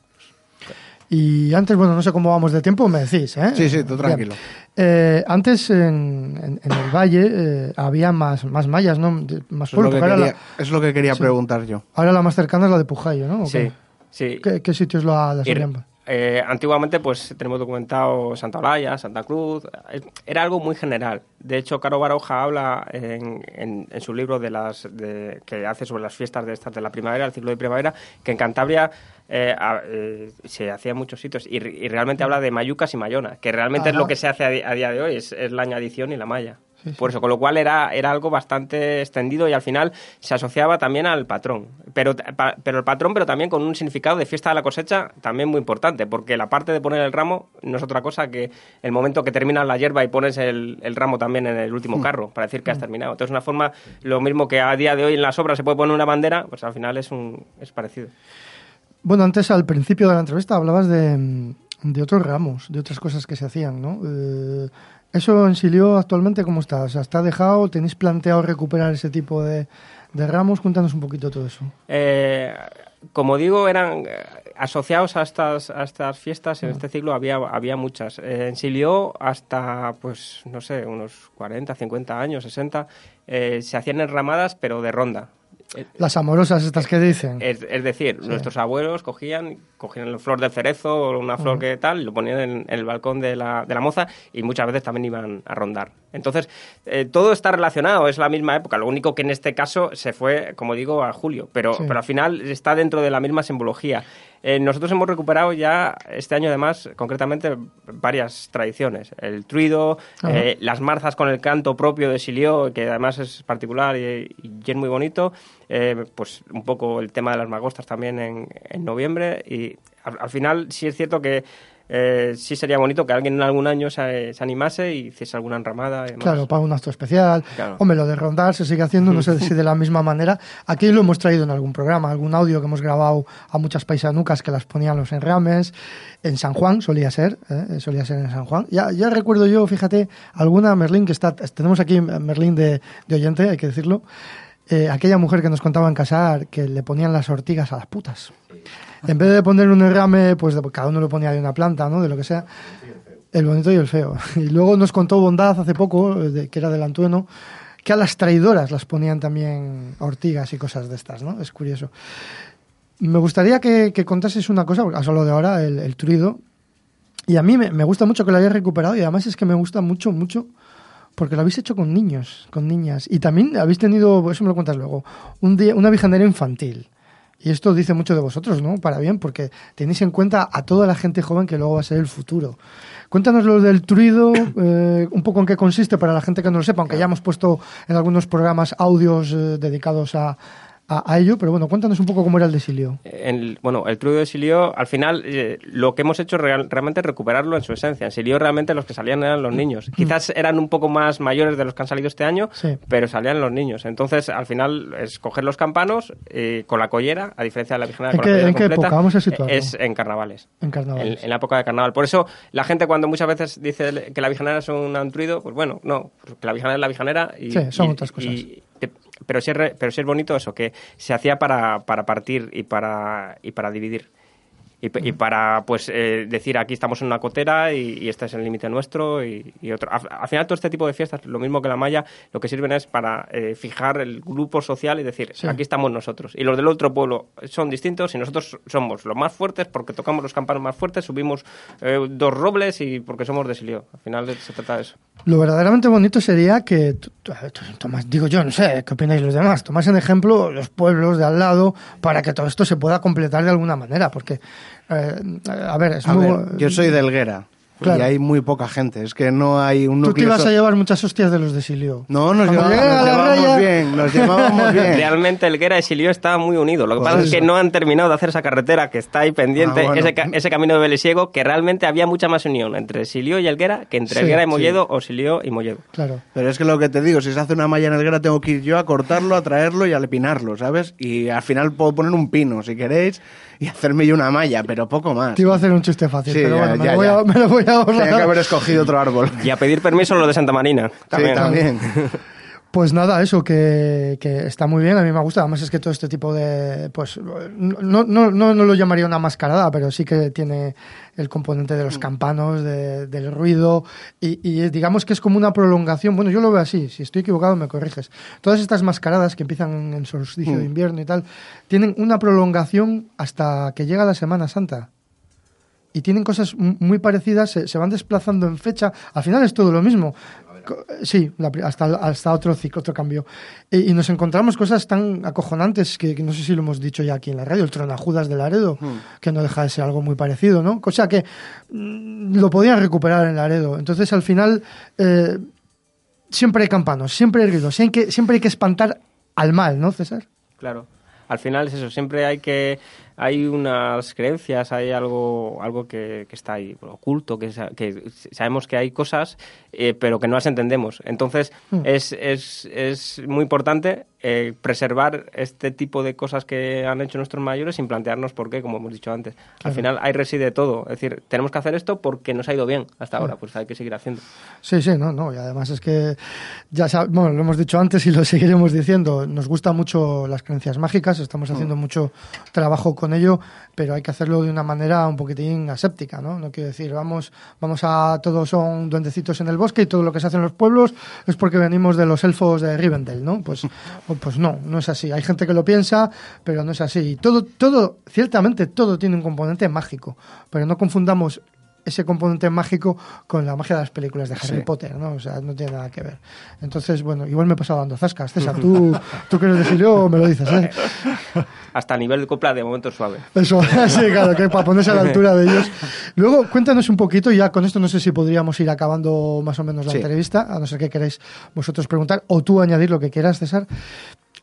Y antes, bueno, no sé cómo vamos de tiempo, me decís, ¿eh? Sí, sí, tú tranquilo. Eh, antes en, en- en el valle eh, había más, más mallas, ¿no? De- Más Eso es, lo que quería, la, es lo que quería Sí. preguntar yo. ahora la más cercana es la de Pujayo, ¿no? ¿O Sí, qué? sí. ¿Qué, qué sitios lo ha- las? Eh, antiguamente pues tenemos documentado Santa Olaya, Santa Cruz, eh, era algo muy general. De hecho, Caro Baroja habla en, en- en su libro de las de- que hace sobre las fiestas de estas de la primavera, el ciclo de primavera, que en Cantabria eh, a- eh, se hacía en muchos sitios y, re- y realmente habla de mayucas y mayona, que realmente es lo que se hace a día de hoy, es, es la añadición y la malla. Por eso, con lo cual era, era algo bastante extendido y al final se asociaba también al patrón. Pero, pa- pero el patrón, pero también con un significado de fiesta de la cosecha también muy importante, porque la parte de poner el ramo no es otra cosa que el momento que terminas la hierba y pones el, el ramo también en el último carro, para decir que has terminado. Entonces, una forma, lo mismo que a día de hoy en las obras se puede poner una bandera, pues al final es, un, es parecido. Bueno, antes al principio de la entrevista hablabas de, mm, de otros ramos, de otras cosas que se hacían, ¿no? Eh, ¿Eso en Silio actualmente cómo está? O sea, ¿está dejado? ¿Tenéis planteado recuperar ese tipo de, de ramos? Cuéntanos un poquito todo eso. Eh, como digo, eran eh, asociados a estas, a estas fiestas, en este ciclo había, había muchas. Eh, en Silió, hasta, pues, no sé, unos 40, 50 años, 60, eh, se hacían enramadas, pero de ronda. Las amorosas estas que dicen. Es, es decir, nuestros abuelos cogían, cogían la flor del cerezo o una flor que tal, y lo ponían en, en el balcón de la, de la moza y muchas veces también iban a rondar. Entonces, eh, todo está relacionado, es la misma época. Lo único que en este caso se fue, como digo, a julio, pero, Sí. pero al final está dentro de la misma simbología. Eh, nosotros hemos recuperado ya este año, además, concretamente, varias tradiciones. El truido, eh, las marzas con el canto propio de Silió, que además es particular y, y es muy bonito. Eh, pues un poco el tema de las magostas también en, en noviembre. Y al, al final sí es cierto que eh, sí sería bonito que alguien en algún año se, se animase y hiciese alguna enramada. Claro, para un acto especial. Claro. Hombre, lo de rondar se sigue haciendo, no sé si de la misma <laughs> manera. Aquí lo hemos traído en algún programa, algún audio que hemos grabado a muchas paisanucas que las ponían los enrames. En San Juan solía ser, ¿eh? solía ser en San Juan. Ya, ya recuerdo yo, fíjate, alguna Merlín que está, tenemos aquí Merlín de, de oyente, hay que decirlo. Eh, aquella mujer que nos contaba en casar que le ponían las ortigas a las putas. En vez de poner un enrame, pues cada uno lo ponía de una planta, ¿no? De lo que sea. El bonito y el feo. <laughs> Y luego nos contó Bondad hace poco, eh, de- que era del Antueno, que a las traidoras las ponían también ortigas y cosas de estas, ¿no? Es curioso. Me gustaría que, contases una cosa, porque has hablado de ahora, el, el truido. Y a mí me, me gusta mucho que lo hayas recuperado y además es que me gusta mucho, mucho porque lo habéis hecho con niños, con niñas. Y también habéis tenido, eso me lo cuentas luego, un día, una vijanera infantil. Y esto dice mucho de vosotros, ¿no? Para bien, porque tenéis en cuenta a toda la gente joven que luego va a ser el futuro. Cuéntanos lo del truido, <coughs> eh, un poco en qué consiste para la gente que no lo sepa, aunque ya hemos puesto en algunos programas audios eh, dedicados a, a, a ello, pero bueno, cuéntanos un poco cómo era el de Silio. El, bueno, el truido de Silio, al final, eh, lo que hemos hecho real- realmente es recuperarlo en su esencia. En Silio realmente los que salían eran los niños. Quizás eran un poco más mayores de los que han salido este año, Sí. pero salían los niños. Entonces, al final, es coger los campanos eh, con la collera, a diferencia de la vigilancia ¿En con qué- la collera en qué completa, época? Vamos a situarlo. Es en carnavales. En carnaval. En, en la época de carnaval. Por eso la gente cuando muchas veces dice que la vijanera es un antruido, pues bueno, no, que la vijanera es la vijanera y... Sí, son y- otras cosas. y- te- pero, sí es, pero es bonito eso, que se hacía para, para partir y para, y para dividir. Y, y para pues eh, decir aquí estamos en una cotera y, y este es el límite nuestro y, y otro. Al, al final todo este tipo de fiestas, lo mismo que la malla, lo que sirven es para eh, fijar el grupo social y decir Sí. aquí estamos nosotros. Y los del otro pueblo son distintos y nosotros somos los más fuertes porque tocamos los campanos más fuertes, subimos eh, dos robles y porque somos de Silio. Al final se trata de eso. Lo verdaderamente bonito sería que, Tomás, digo yo, no sé, ¿qué opináis los demás? Tomás en ejemplo los pueblos de al lado para que todo esto se pueda completar de alguna manera, porque, eh, a ver, es A muy... ver, yo soy de Helguera Claro. y hay muy poca gente. Es que no hay un Tú te ibas so- a llevar muchas hostias de los de Silio. No, nos a nos llevábamos bien, nos llevábamos <laughs> bien. Realmente Elguera y Silio está muy unido. Lo que Pues pasa es que eso. no han terminado de hacer esa carretera que está ahí pendiente, Ah, bueno. ese, ca- ese camino de Belesiego, que realmente había mucha más unión entre Silio y Elguera que entre Sí, Elguera y sí. Molledo o Silio y Molledo. Claro. Pero es que lo que te digo, si se hace una malla en Helguera tengo que ir yo a cortarlo, a traerlo y a lepinarlo, ¿sabes? Y al final puedo poner un pino, si queréis, y hacerme yo una malla, pero poco más. Te iba a hacer un chiste fácil, Sí, pero ya, bueno, me, ya, lo voy. A, me lo voy a ahorrar. <laughs> Tenía que haber escogido otro árbol. Y a pedir permiso lo de Santa Marina. También. Sí, también. <laughs> Pues nada, eso que, que está muy bien, a mí me gusta. Además es que todo este tipo de... Pues no, no, no, no lo llamaría una mascarada, pero sí que tiene el componente de los campanos, de- del ruido, y, y digamos que es como una prolongación. Bueno, yo lo veo así, si estoy equivocado me corriges. Todas estas mascaradas que empiezan en solsticio de invierno y tal, tienen una prolongación hasta que llega la Semana Santa y tienen cosas muy parecidas, se, se van desplazando en fecha. Al final es todo lo mismo. Sí, la hasta, hasta otro ciclo, otro cambio. Y, y nos encontramos cosas tan acojonantes que, que no sé si lo hemos dicho ya aquí en la radio, el tronajudas de Laredo, que no deja de ser algo muy parecido, ¿no? Cosa que mm, lo podían recuperar en Laredo. Entonces, al final, eh, siempre hay campanos, siempre hay ruido, siempre hay que, siempre hay que espantar al mal, ¿no, César? Claro. Al final es eso, siempre hay que hay unas creencias, hay algo algo que, que está ahí oculto, que, sa- que sabemos que hay cosas, eh, pero que no las entendemos. Entonces Mm. es, es, es muy importante eh, preservar este tipo de cosas que han hecho nuestros mayores sin plantearnos por qué, como hemos dicho antes. Al final ahí reside todo. Es decir, tenemos que hacer esto porque nos ha ido bien hasta ahora, pues hay que seguir haciendo. Sí, sí, no, no. Y además es que, ya bueno, lo hemos dicho antes y lo <laughs> seguiremos diciendo, nos gustan mucho las creencias mágicas, estamos haciendo mucho trabajo con ello, pero hay que hacerlo de una manera un poquitín aséptica, ¿no? No quiero decir, vamos, vamos a, todos son duendecitos en el bosque y todo lo que se hace en los pueblos es porque venimos de los elfos de Rivendell, ¿no? Pues, <laughs> pues no, no es así. Hay gente que lo piensa, pero no es así. Todo, todo, ciertamente todo tiene un componente mágico, pero no confundamos ese componente mágico con la magia de las películas de Harry Sí. Potter, ¿no? O sea, no tiene nada que ver. Entonces, bueno, igual me he pasado dando zascas. César, <laughs> tú, tú que eres de Silio, me lo dices, ¿eh? Hasta a nivel de copla de momento suave. Eso, <laughs> sí, claro, que para ponerse a la altura de ellos. Luego, cuéntanos un poquito, ya con esto no sé si podríamos ir acabando más o menos la Sí. entrevista, a no ser que queráis vosotros preguntar, o tú añadir lo que quieras, César.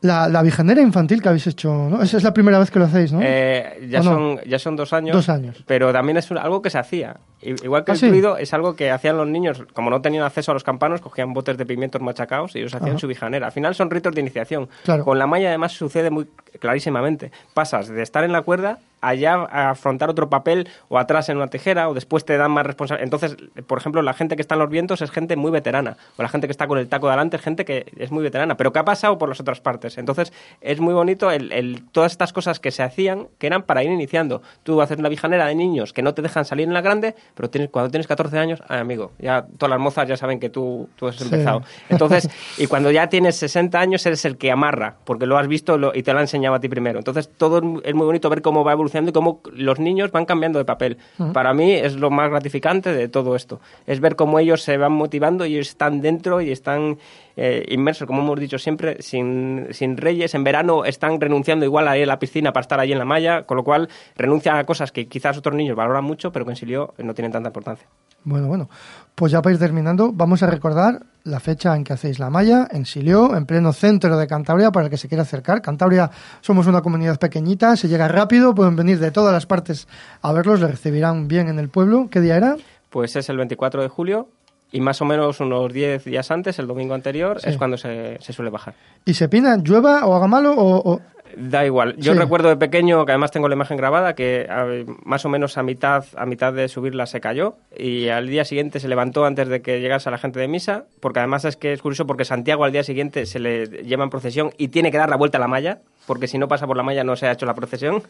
La, la vijanera infantil que habéis hecho, ¿no? Esa es la primera vez que lo hacéis, ¿no? Eh, ya, son, ya son dos años. Dos años. Pero también es un- algo que se hacía. Igual que ¿Ah, el sí? fluido, es algo que hacían los niños. Como no tenían acceso a los campanos, cogían botes de pimientos machacados y ellos hacían Ajá. su vijanera. Al final son ritos de iniciación. Claro. Con la malla, además, sucede muy clarísimamente. Pasas de estar en la cuerda allá a afrontar otro papel o atrás en una tijera o después te dan más responsabilidad. Entonces, por ejemplo, la gente que está en los vientos es gente muy veterana o la gente que está con el taco de adelante es gente que es muy veterana, pero que ha pasado por las otras partes. Entonces, es muy bonito el, el- todas estas cosas que se hacían que eran para ir iniciando. Tú haces una vijanera de niños que no te dejan salir en la grande, pero tienes, cuando tienes 14 años, ay, amigo, ya todas las mozas ya saben que tú, tú has Sí. empezado. Entonces, y cuando ya tienes 60 años eres el que amarra, porque lo has visto lo- y te lo ha enseñado a ti primero. Entonces, todo es muy bonito ver cómo va evolucionando evolucionando y cómo los niños van cambiando de papel. Para mí es lo más gratificante de todo esto. Es ver cómo ellos se van motivando y están dentro y están eh, inmersos, como hemos dicho siempre, sin, sin reyes. En verano están renunciando igual a ir a la piscina para estar allí en la malla, con lo cual renuncian a cosas que quizás otros niños valoran mucho, pero que en Silio no tienen tanta importancia. Bueno, bueno. Pues ya para ir terminando, vamos a recordar la fecha en que hacéis la malla, en Silió, en pleno centro de Cantabria, para el que se quiera acercar. Cantabria somos una comunidad pequeñita, se llega rápido, pueden venir de todas las partes a verlos, les recibirán bien en el pueblo. ¿Qué día era? Pues es el 24 de julio y más o menos unos 10 días antes, el domingo anterior, Sí. es cuando se, se suele bajar. ¿Y se pina, llueva o haga malo o...? o- Da igual. Yo Sí. recuerdo de pequeño, que además tengo la imagen grabada, que a- más o menos a mitad, a mitad de subirla se cayó y al día siguiente se levantó antes de que llegase a la gente de misa, porque además es que es curioso porque Santiago al día siguiente se le lleva en procesión y tiene que dar la vuelta a la malla, porque si no pasa por la malla no se ha hecho la procesión.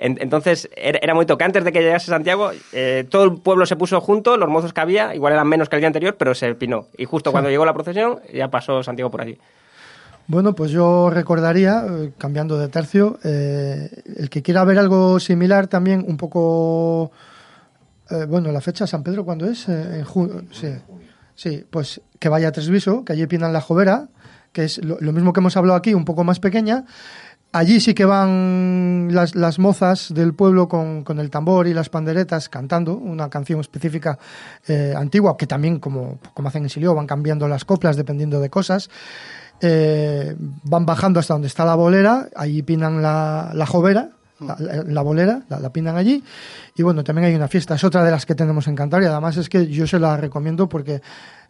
En- entonces era, muy toque. Antes de que llegase Santiago, eh, todo el pueblo se puso junto, los mozos que había, igual eran menos que el día anterior, pero se pinó. Y justo cuando llegó la procesión, ya pasó Santiago por allí. Bueno, pues yo recordaría, eh, cambiando de tercio, eh, el que quiera ver algo similar también, un poco... eh, bueno, la fecha San Pedro, ¿cuándo es? En junio. Sí. sí, pues que vaya a Tresviso, que allí pinan la jovera, que es lo, lo mismo que hemos hablado aquí, un poco más pequeña. Allí sí que van las, las mozas del pueblo con, con el tambor y las panderetas cantando una canción específica eh, antigua, que también, como, como hacen en Silio, van cambiando las coplas dependiendo de cosas. Eh, van bajando hasta donde está la bolera, allí pinan la, la jovera, la, la- la bolera, la, la pinan allí. Y bueno, también hay una fiesta, es otra de las que tenemos en Cantabria. Además es que yo se la recomiendo porque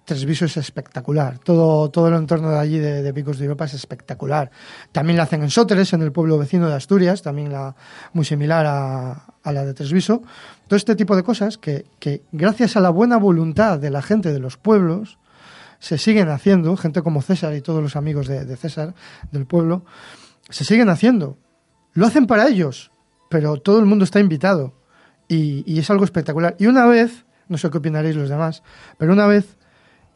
Tresviso es espectacular. Todo, todo el entorno de allí de, de Picos de Europa es espectacular. También la hacen en Sóteres, en el pueblo vecino de Asturias, también la, muy similar a, la de Tresviso. Todo este tipo de cosas que, que gracias a la buena voluntad de la gente de los pueblos, se siguen haciendo, gente como César y todos los amigos de, de César, del pueblo, se siguen haciendo. Lo hacen para ellos, pero todo el mundo está invitado. Y, y es algo espectacular. Y una vez, no sé qué opinaréis los demás, pero una vez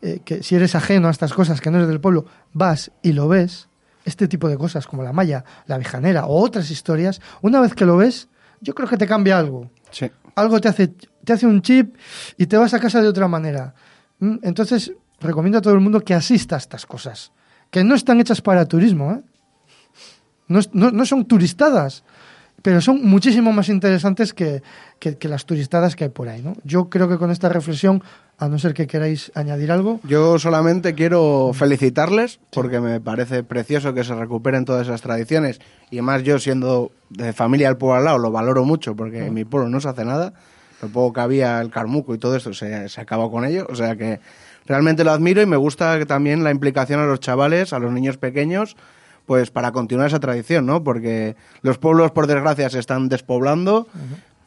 eh, que si eres ajeno a estas cosas, que no eres del pueblo, vas y lo ves, este tipo de cosas como la malla, la vijanera o otras historias, una vez que lo ves, yo creo que te cambia algo. Sí. Algo te hace, te hace un chip y te vas a casa de otra manera. Mm, Entonces, recomiendo a todo el mundo que asista a estas cosas, que no están hechas para turismo, ¿eh? no, no- no son turistadas, pero son muchísimo más interesantes que, que- que las turistadas que hay por ahí. ¿no? Yo creo que con esta reflexión, a no ser que queráis añadir algo, Yo solamente quiero felicitarles porque me parece precioso que se recuperen todas esas tradiciones y más yo siendo de familia del pueblo al lado lo valoro mucho porque en mi pueblo no se hace nada. Lo poco que había el carmuco y todo esto se, se acabó con ello. O sea que realmente lo admiro y me gusta también la implicación a los chavales, a los niños pequeños, pues para continuar esa tradición, ¿no? Porque los pueblos, por desgracia, se están despoblando.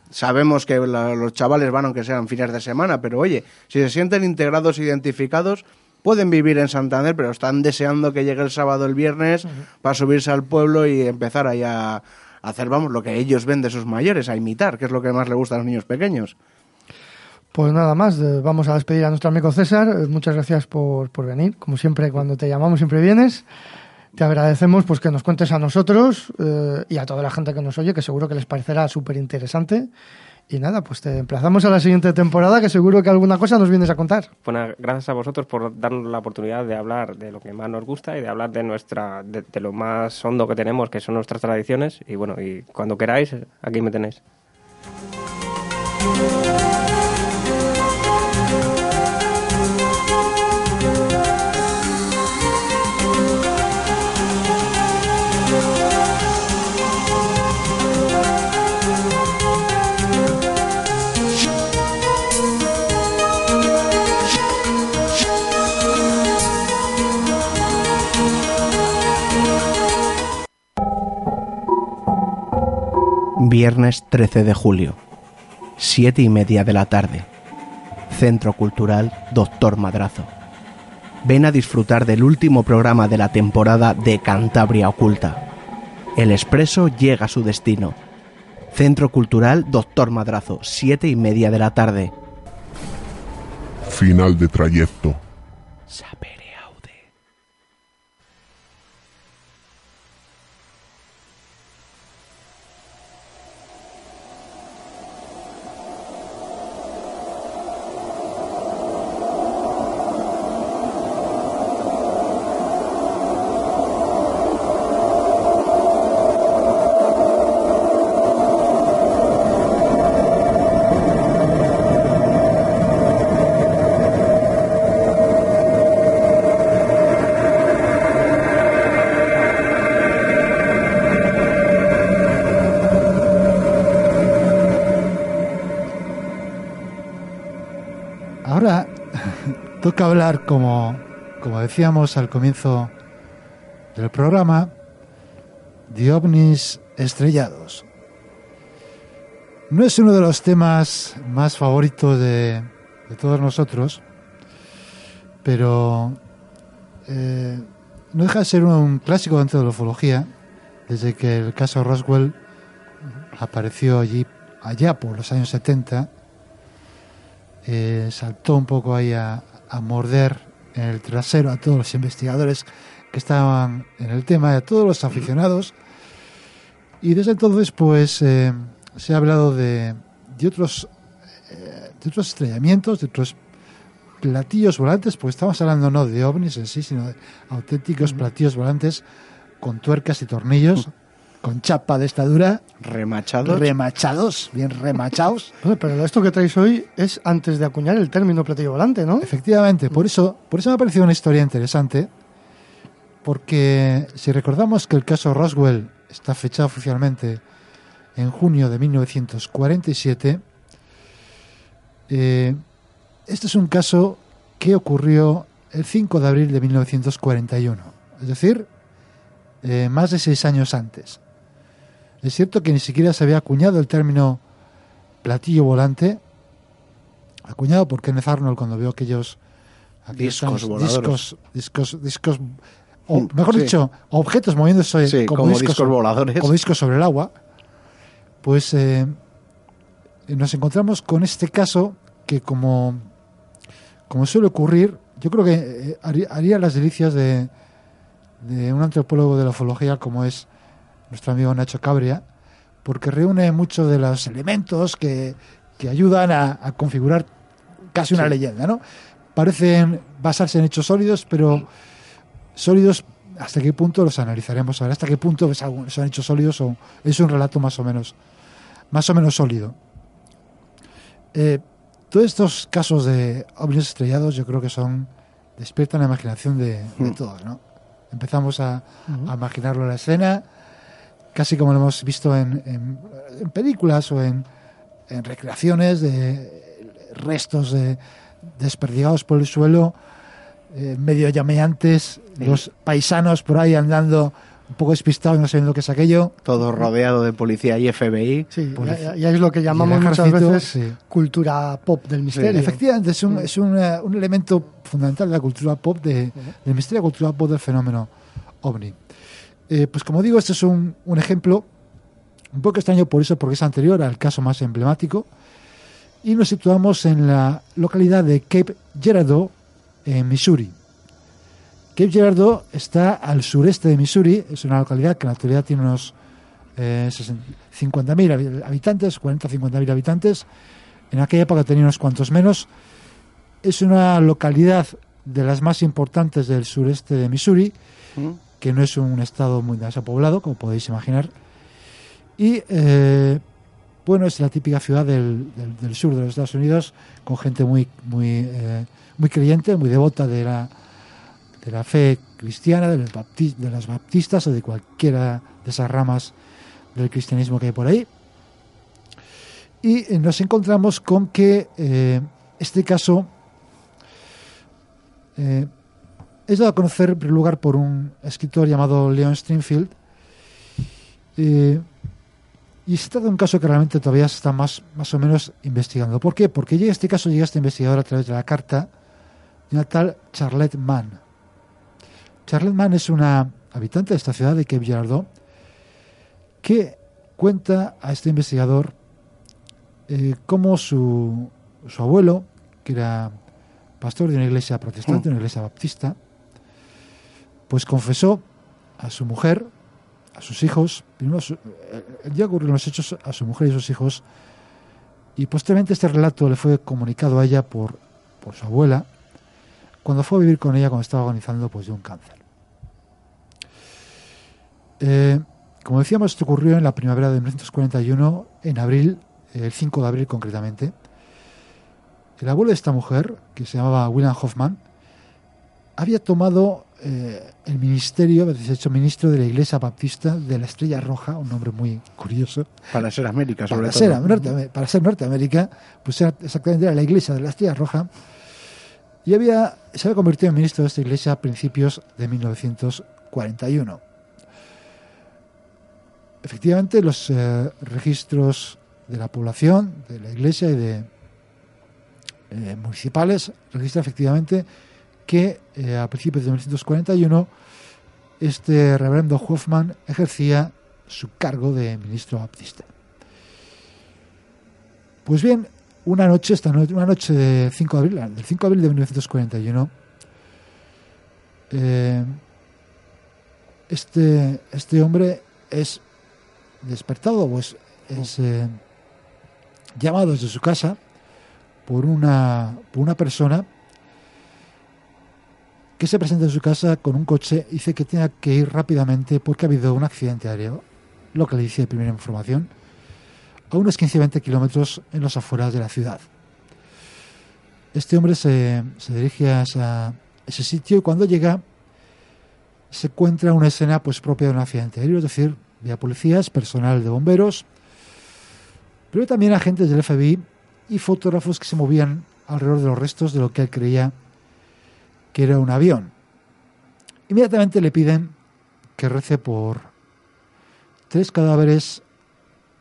Sabemos que la- los chavales van aunque sean fines de semana, pero oye, si se sienten integrados, identificados, pueden vivir en Santander, pero están deseando que llegue el sábado, el viernes, para subirse al pueblo y empezar ahí a a hacer, vamos, lo que ellos ven de sus mayores, a imitar, que es lo que más le gusta a los niños pequeños. Pues nada más, eh, vamos a despedir a nuestro amigo César. Eh, Muchas gracias por, por venir. Como siempre, cuando te llamamos siempre vienes. Te agradecemos pues que nos cuentes a nosotros eh, y a toda la gente que nos oye, que seguro que les parecerá súper interesante. Y nada, pues te emplazamos a la siguiente temporada, que seguro que alguna cosa nos vienes a contar. Bueno, gracias a vosotros por darnos la oportunidad de hablar de lo que más nos gusta y de hablar de nuestra de, de lo más hondo que tenemos, que son nuestras tradiciones. Y bueno, y cuando queráis, aquí me tenéis. Viernes 13 de julio, siete y media de la tarde. Centro Cultural Doctor Madrazo. Ven a disfrutar del último programa de la temporada de Cantabria Oculta. El expreso llega a su destino. Centro Cultural Doctor Madrazo, siete y media de la tarde. Final de trayecto. Toca hablar, como, como decíamos al comienzo del programa, de ovnis estrellados. No es uno de los temas más favoritos de, de todos nosotros, pero eh, no deja de ser un clásico dentro de la ufología, desde que el caso Roswell apareció allí, allá por los años 70, eh, saltó un poco ahí a, a morder en el trasero a todos los investigadores que estaban en el tema, a todos los aficionados. Y desde entonces, pues, eh, se ha hablado de, de otros eh, de otros estrellamientos, de otros platillos volantes, porque estamos hablando no de ovnis en sí, sino de auténticos platillos volantes con tuercas y tornillos, <laughs> con chapa de esta dura, Remachados. remachados, bien remachados. <laughs> Pero esto que traéis hoy es antes de acuñar el término platillo volante, ¿no? Efectivamente, por eso, por eso me ha parecido una historia interesante, porque si recordamos que el caso Roswell está fechado oficialmente en junio de 1947, eh, este es un caso que ocurrió el 5 de abril de 1941, es decir, eh, más de seis años antes. Es cierto que ni siquiera se había acuñado el término platillo volante, acuñado por Kenneth Arnold cuando vio aquellos, aquellos Discos voladores. discos, discos, discos, o Mm, mejor sí. dicho, objetos moviéndose Sí, como discos voladores. como discos sobre el agua, pues eh, nos encontramos con este caso que como, como suele ocurrir, yo creo que eh, haría, haría las delicias de, de un antropólogo de la ufología como es nuestro amigo Nacho Cabria, porque reúne muchos de los elementos que, que ayudan a, a configurar casi una Sí. leyenda, ¿no? Parecen basarse en hechos sólidos, pero sólidos hasta qué punto los analizaremos ahora, hasta qué punto son hechos sólidos o es un relato más o menos más o menos sólido. Eh, todos estos casos de ovnis estrellados yo creo que son despiertan la imaginación de, de Mm. todos, ¿no? Empezamos a, a imaginarlo en la escena, casi como lo hemos visto en, en- en películas o en, en recreaciones de restos de, desperdigados por el suelo, eh, medio llameantes, los paisanos por ahí andando un poco despistados, no sabiendo qué es aquello. Todo rodeado de policía y FBI. Sí, ya- ya es lo que llamamos y muchas veces sí. cultura pop del misterio. Efectivamente, es, un, es un elemento fundamental de la cultura pop, de, del misterio cultura pop del fenómeno ovni. Eh, pues como digo, este es un, un ejemplo un poco extraño por eso, porque es anterior al caso más emblemático. Y nos situamos en la localidad de Cape Girardeau, en Missouri. Cape Girardeau está al sureste de Missouri, es una localidad que en la actualidad tiene unos eh, 60 50.000 habi- habitantes, 40-50.000 habitantes. En aquella época tenía unos cuantos menos. Es una localidad de las más importantes del sureste de Missouri, que no es un estado muy poblado, como podéis imaginar. Y eh, bueno, es la típica ciudad del, sur de los Estados Unidos, con gente muy, muy, eh, muy creyente, muy devota de la, de la fe cristiana, de los baptistas o de cualquiera de esas ramas del cristianismo que hay por ahí. Y eh, nos encontramos con que este caso es dado a conocer en primer lugar por un escritor llamado Leon Stringfield. eh, y se trata de un caso que realmente todavía se está más, más o menos investigando. ¿Por qué? Porque llega este caso llega este investigador a través de la carta de una tal Charlotte Mann. Charlotte Mann es una habitante de esta ciudad de Cape Girardeau que cuenta a este investigador eh, cómo su, su abuelo, que era pastor de una iglesia protestante, una iglesia baptista, pues confesó a su mujer, a sus hijos, primero a su- que ocurrieron los hechos a su mujer y sus hijos, y posteriormente este relato le fue comunicado a ella por, por su abuela, cuando fue a vivir con ella cuando estaba agonizando pues, de un cáncer. Eh, como decíamos, esto ocurrió en la primavera de 1941, en abril, el 5 de abril concretamente. El abuelo de esta mujer, que se llamaba William Hoffman, había tomado eh, el ministerio, sido hecho ministro de la Iglesia Baptista de la Estrella Roja, un nombre muy curioso. Para ser América, sobre Para todo. ser, Norteamérica, para ser Norteamérica, pues era exactamente era la Iglesia de la Estrella Roja. y había, se había convertido en ministro de esta iglesia a principios de 1941. Efectivamente, los eh, registros de la población, de la iglesia y de eh, municipales registran efectivamente que eh, a principios de 1941 este reverendo Hoffman ejercía su cargo de ministro baptista. Pues bien, una noche, esta noche, una noche de 5 de abril, del 5 de abril de 1941, eh, este, este hombre es despertado, pues es eh, llamado desde su casa por una, por una persona que se presenta en su casa con un coche y dice que tiene que ir rápidamente porque ha habido un accidente aéreo, lo que le dice de primera información, a unos 15-20 kilómetros en los afueras de la ciudad. Este hombre se, dirige a esa- ese sitio y cuando llega se encuentra una escena pues propia de un accidente aéreo, es decir, había policías, personal de bomberos, pero también agentes del FBI y fotógrafos que se movían alrededor de los restos de lo que él creía que era un avión. Inmediatamente le piden que rece por tres cadáveres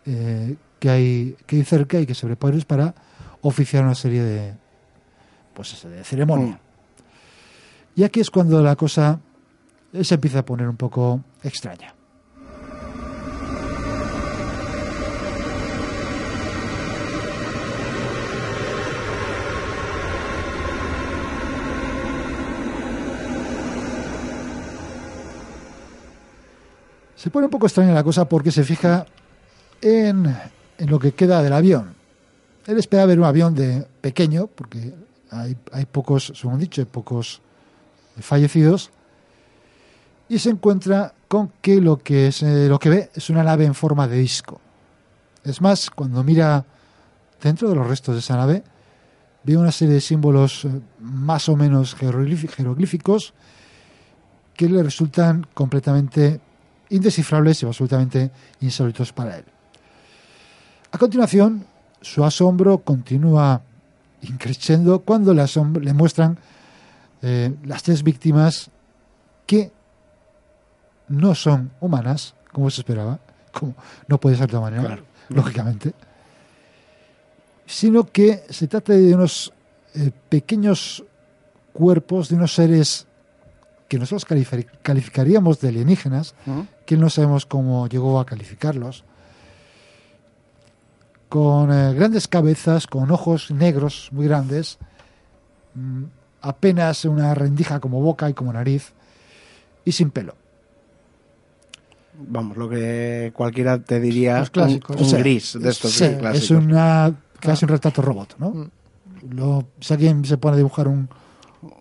eh, que, hay, que hay cerca y que se preparen para oficiar una serie de, pues de ceremonia. Y aquí es cuando la cosa se empieza a poner un poco extraña. Se pone un poco extraña la cosa porque se fija en, en lo que queda del avión. Él espera ver un avión de pequeño, porque hay, hay pocos, según dicho, pocos fallecidos, y se encuentra con que lo que, es, eh, lo que ve es una nave en forma de disco. Es más, cuando mira dentro de los restos de esa nave, ve una serie de símbolos eh, más o menos jeroglífi- jeroglíficos que le resultan completamente indescifrables y absolutamente insólitos para él. A continuación, su asombro continúa increciendo cuando le, muestran eh, las tres víctimas que no son humanas, como se esperaba, como no puede ser de otra manera, lógicamente, sino que se trata de unos eh, pequeños cuerpos de unos seres que nosotros califi- calificaríamos de alienígenas, que no sabemos cómo llegó a calificarlos, con eh, grandes cabezas, con ojos negros muy grandes, mm, apenas una rendija como boca y como nariz, y sin pelo. Vamos, lo que cualquiera te diría Los clásicos. un, un O sea, gris de estos sí, gris clásicos. es una casi un retrato robot, ¿no? Mm. Lo, si alguien se pone a dibujar un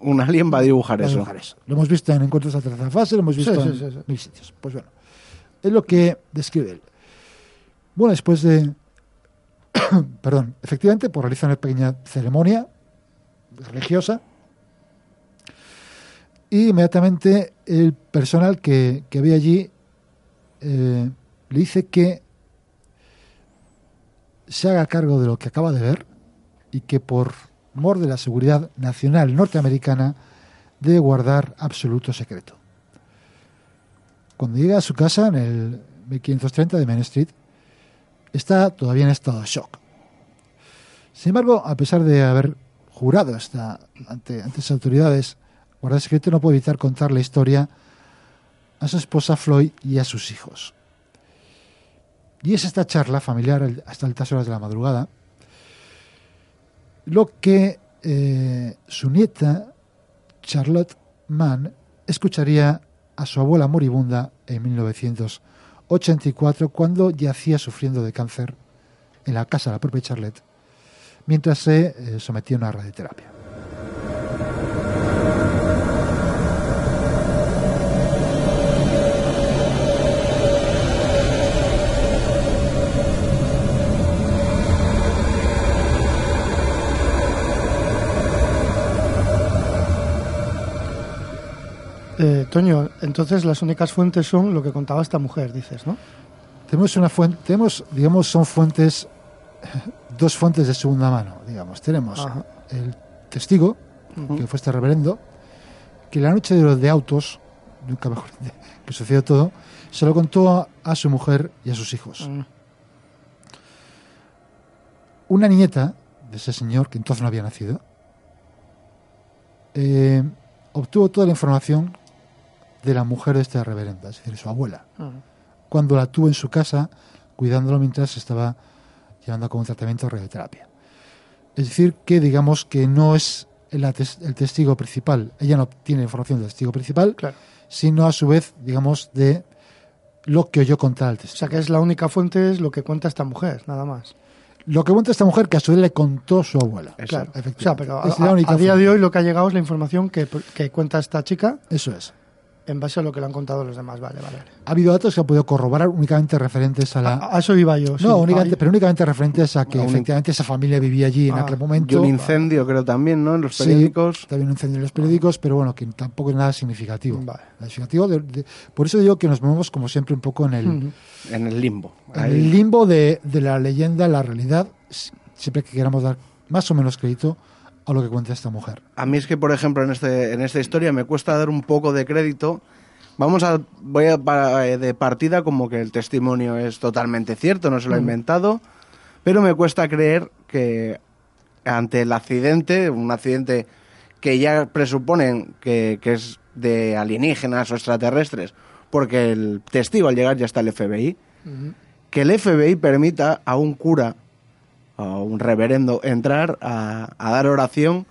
Un alien va a dibujar va a eso. dibujar eso. Lo hemos visto en Encuentros a tercera fase, lo hemos visto Sí, en sí, sí, sí. mil sitios. Pues bueno, es lo que describe él. Bueno, después de... <coughs> perdón, efectivamente, pues realiza una pequeña ceremonia religiosa y inmediatamente el personal que, que había allí eh, le dice que se haga cargo de lo que acaba de ver y que por mor de la seguridad nacional norteamericana debe guardar absoluto secreto. Cuando llega a su casa en el 1530 de Main Street, está todavía en estado de shock. Sin embargo, a pesar de haber jurado hasta ante, ante las autoridades guardar secreto, no puede evitar contar la historia a su esposa Floyd y a sus hijos. Y es esta charla familiar hasta altas horas de la madrugada lo que eh, su nieta Charlotte Mann escucharía a su abuela moribunda en 1984 cuando yacía sufriendo de cáncer en la casa de la propia Charlotte mientras se eh, sometía a una radioterapia. Eh, Toño, entonces las únicas fuentes son lo que contaba esta mujer, dices, ¿no? Tenemos una fuente, tenemos, digamos, son fuentes, <laughs> dos fuentes de segunda mano, digamos. Tenemos Ajá. el testigo, que fue este reverendo, que la noche de los de autos, nunca mejor <laughs> que sucedió todo, se lo contó a, a su mujer y a sus hijos. Mm. Una nieta de ese señor, que entonces no había nacido, eh, obtuvo toda la información de la mujer de esta reverenda, es decir, su abuela, Mm. cuando la tuvo en su casa cuidándolo mientras estaba llevando a cabo un tratamiento de radioterapia. Es decir, que digamos que no es el, el testigo principal, ella no obtiene información del testigo principal, Claro. sino a su vez, digamos, de lo que oyó contar el O testigo. sea que es la única fuente, es lo que cuenta esta mujer, nada más. Lo que cuenta esta mujer que a su vez le contó su abuela. Claro. O sea, efectivamente. pero a, a- a día de hoy lo que ha llegado es la información que, que cuenta esta chica Eso es. En base a lo que le han contado los demás. Vale, vale. vale. Ha habido datos que ha podido corroborar únicamente referentes a la... A, a eso iba yo. sí. no, únicamente, pero únicamente referentes a que A un- efectivamente esa familia vivía allí en Ah, aquel Y momento. un incendio, creo también, ¿no? En los Sí, periódicos. también un incendio en los periódicos, pero bueno, que tampoco es nada significativo. Vale. Nada significativo de- de- por eso digo que nos movemos como siempre un poco en el. En el limbo. en el limbo de, de la leyenda, la realidad, siempre que queramos dar más o menos crédito a lo que cuenta esta mujer. A mí es que, por ejemplo, en, este, en esta historia me cuesta dar un poco de crédito. Vamos a, voy a eh, de partida como que el testimonio es totalmente cierto, no se lo ha inventado, pero me cuesta creer que ante el accidente, un accidente que ya presuponen que, que es de alienígenas o extraterrestres, porque el testigo al llegar ya está el FBI, que el FBI permita a un cura, a un reverendo, entrar a, a dar oración.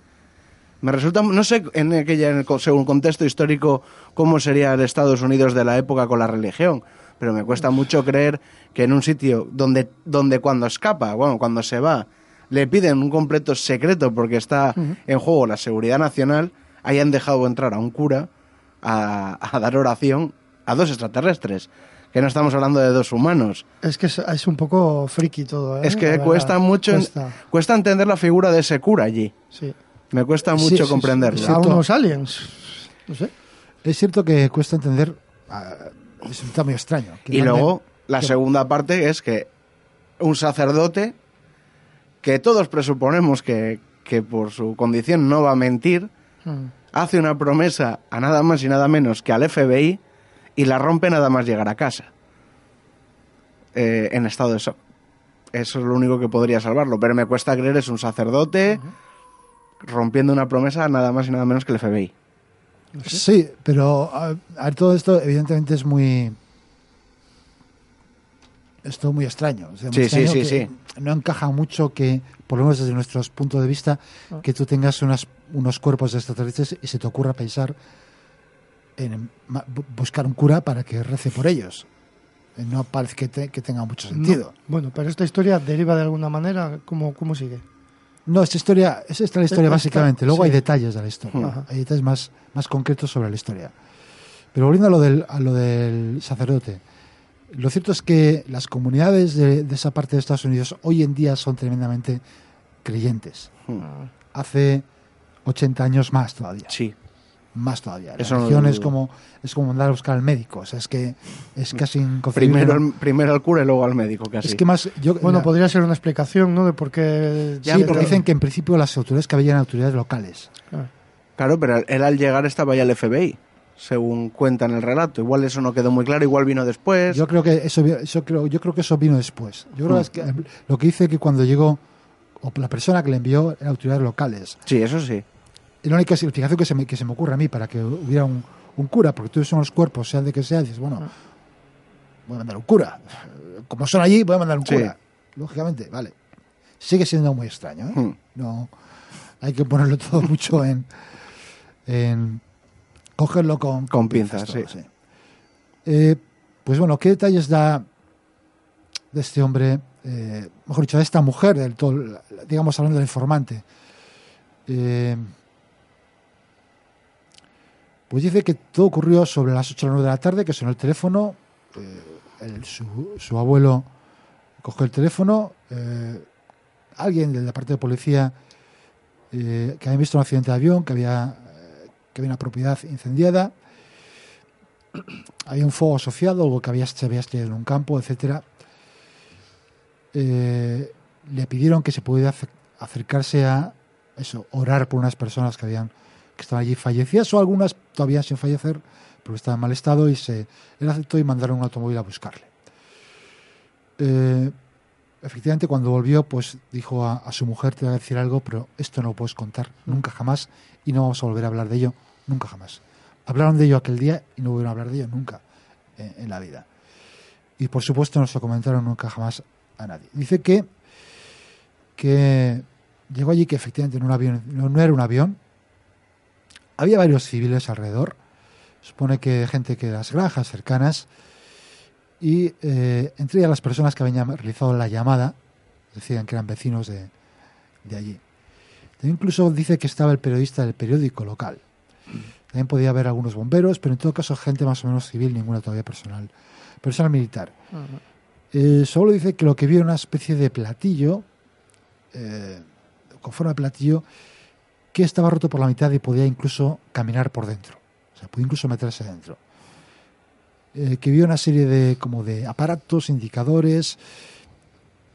Me resulta, no sé en aquella, en el según contexto histórico, cómo sería el Estados Unidos de la época con la religión, pero me cuesta mucho creer que en un sitio donde, donde cuando escapa, bueno, cuando se va, le piden un completo secreto porque está en juego la seguridad nacional, hayan dejado entrar a un cura a, a dar oración a dos extraterrestres, que no estamos hablando de dos humanos. Es que es, es un poco friki todo. ¿eh? Es que cuesta mucho, en- Cuesta, cuesta entender la figura de ese cura allí. sí. Me cuesta mucho sí, sí, comprenderlo. sí, A unos aliens. No sé. Es cierto que cuesta entender, resulta muy extraño. que Y luego, la que- segunda parte es que un sacerdote, que todos presuponemos que, que por su condición no va a mentir, Mm. hace una promesa a nada más y nada menos que al FBI y la rompe nada más llegar a casa. Eh, en estado de shock. Eso es lo único que podría salvarlo. Pero me cuesta creer, es un sacerdote rompiendo una promesa a nada más y nada menos que el FBI. Sí, pero a, a ver, todo esto evidentemente es muy... Esto muy extraño. o sea, muy Sí, sí, sí, que No encaja mucho que, por lo menos desde nuestros puntos de vista, Ah. que tú tengas unas, unos cuerpos extraterrestres y se te ocurra pensar en buscar un cura para que rece por ellos. Eh, No parece que, te- que tenga mucho sentido. No. Bueno, pero esta historia deriva de alguna manera. ¿Cómo, cómo sigue? No, esta historia, es esta la historia Esta- básicamente. Luego sí. hay detalles de la historia. Ajá. Hay detalles más, más concretos sobre la historia. Pero volviendo a lo del, a lo del sacerdote, lo cierto es que las comunidades de, de esa parte de Estados Unidos hoy en día son tremendamente creyentes. Hace 80 años más todavía. Sí. Más todavía. La Eso no religión lo es como, es como mandar a buscar al médico. O sea, es que es casi inconcebible. Primero, ¿no? al- primero al cura y luego al médico, casi. Es que más. Yo, Bueno, la- podría ser una explicación, ¿no? De por qué. Sí, Ya, porque pero- dicen que en principio las autoridades que habían autoridades locales. Claro, pero él al llegar estaba ya el FBI, según cuenta en el relato. Igual eso no quedó muy claro, igual vino después. Yo creo que eso, eso creo, yo creo que eso vino después. Yo creo es que lo que dice que cuando llegó o la persona que le envió eran autoridades locales. Sí, eso sí. La única significación que se me, que se me ocurre a mí para que hubiera un, un cura, porque todos son los cuerpos, sean de que sea, dices, bueno, voy a mandar un cura. Como son allí, voy a mandar un Sí. cura. Lógicamente, vale. Sigue siendo muy extraño. ¿eh? Hmm. No, hay que ponerlo todo <laughs> mucho en, en cogerlo con, Con pinzas, todo, sí. Eh, pues bueno, ¿qué detalles da de este hombre, eh, mejor dicho, de esta mujer, del todo, digamos hablando del informante? Eh, pues dice que todo ocurrió sobre las 8 o las 9 de la tarde, que sonó el teléfono, eh, su, abuelo cogió el teléfono, eh, alguien de la parte de policía eh, que había visto un accidente de avión, que había, que había una propiedad incendiada, <clears throat> había un fuego asociado, algo que había, se había en un campo, etcétera. Le pidieron que se pudiera ace- acercarse a eso, orar por unas personas que habían que estaban allí fallecidas o algunas todavía sin fallecer porque estaban en mal estado y se él aceptó y mandaron un automóvil a buscarle. Eh, efectivamente, cuando volvió, pues dijo a, a su mujer, te voy a decir algo, pero esto no lo puedes contar nunca jamás y no vamos a volver a hablar de ello nunca jamás. Hablaron de ello aquel día y no volvieron a hablar de ello nunca en, en la vida. Y por supuesto no se lo comentaron nunca jamás a nadie. Dice que, que llegó allí que efectivamente no, un avión, no, no era un avión. Había varios civiles alrededor. Supone que gente que de las granjas cercanas. Y eh, entre ellas las personas que habían realizado la llamada, decían que eran vecinos de, de allí. También incluso dice que estaba el periodista del periódico local. También podía haber algunos bomberos, pero en todo caso gente más o menos civil, ninguna todavía personal, personal militar. Eh, solo dice que lo que vio era una especie de platillo, eh, con forma de platillo, que estaba roto por la mitad y podía incluso caminar por dentro. O sea, podía incluso meterse dentro. Eh, que vio una serie de, como de aparatos, indicadores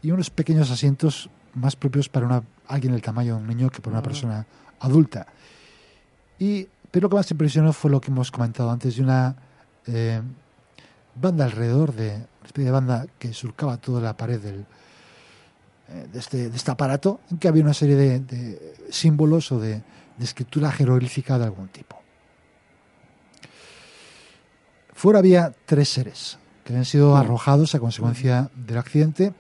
y unos pequeños asientos más propios para una, alguien del tamaño de un niño que para una persona adulta. Y, pero lo que más impresionó fue lo que hemos comentado antes de una eh, banda alrededor de una especie de banda que surcaba toda la pared del, de, este, de este aparato, en que había una serie de, símbolos o de, de escritura jeroglífica de algún tipo. Fuera había tres seres que habían sido arrojados a consecuencia del accidente.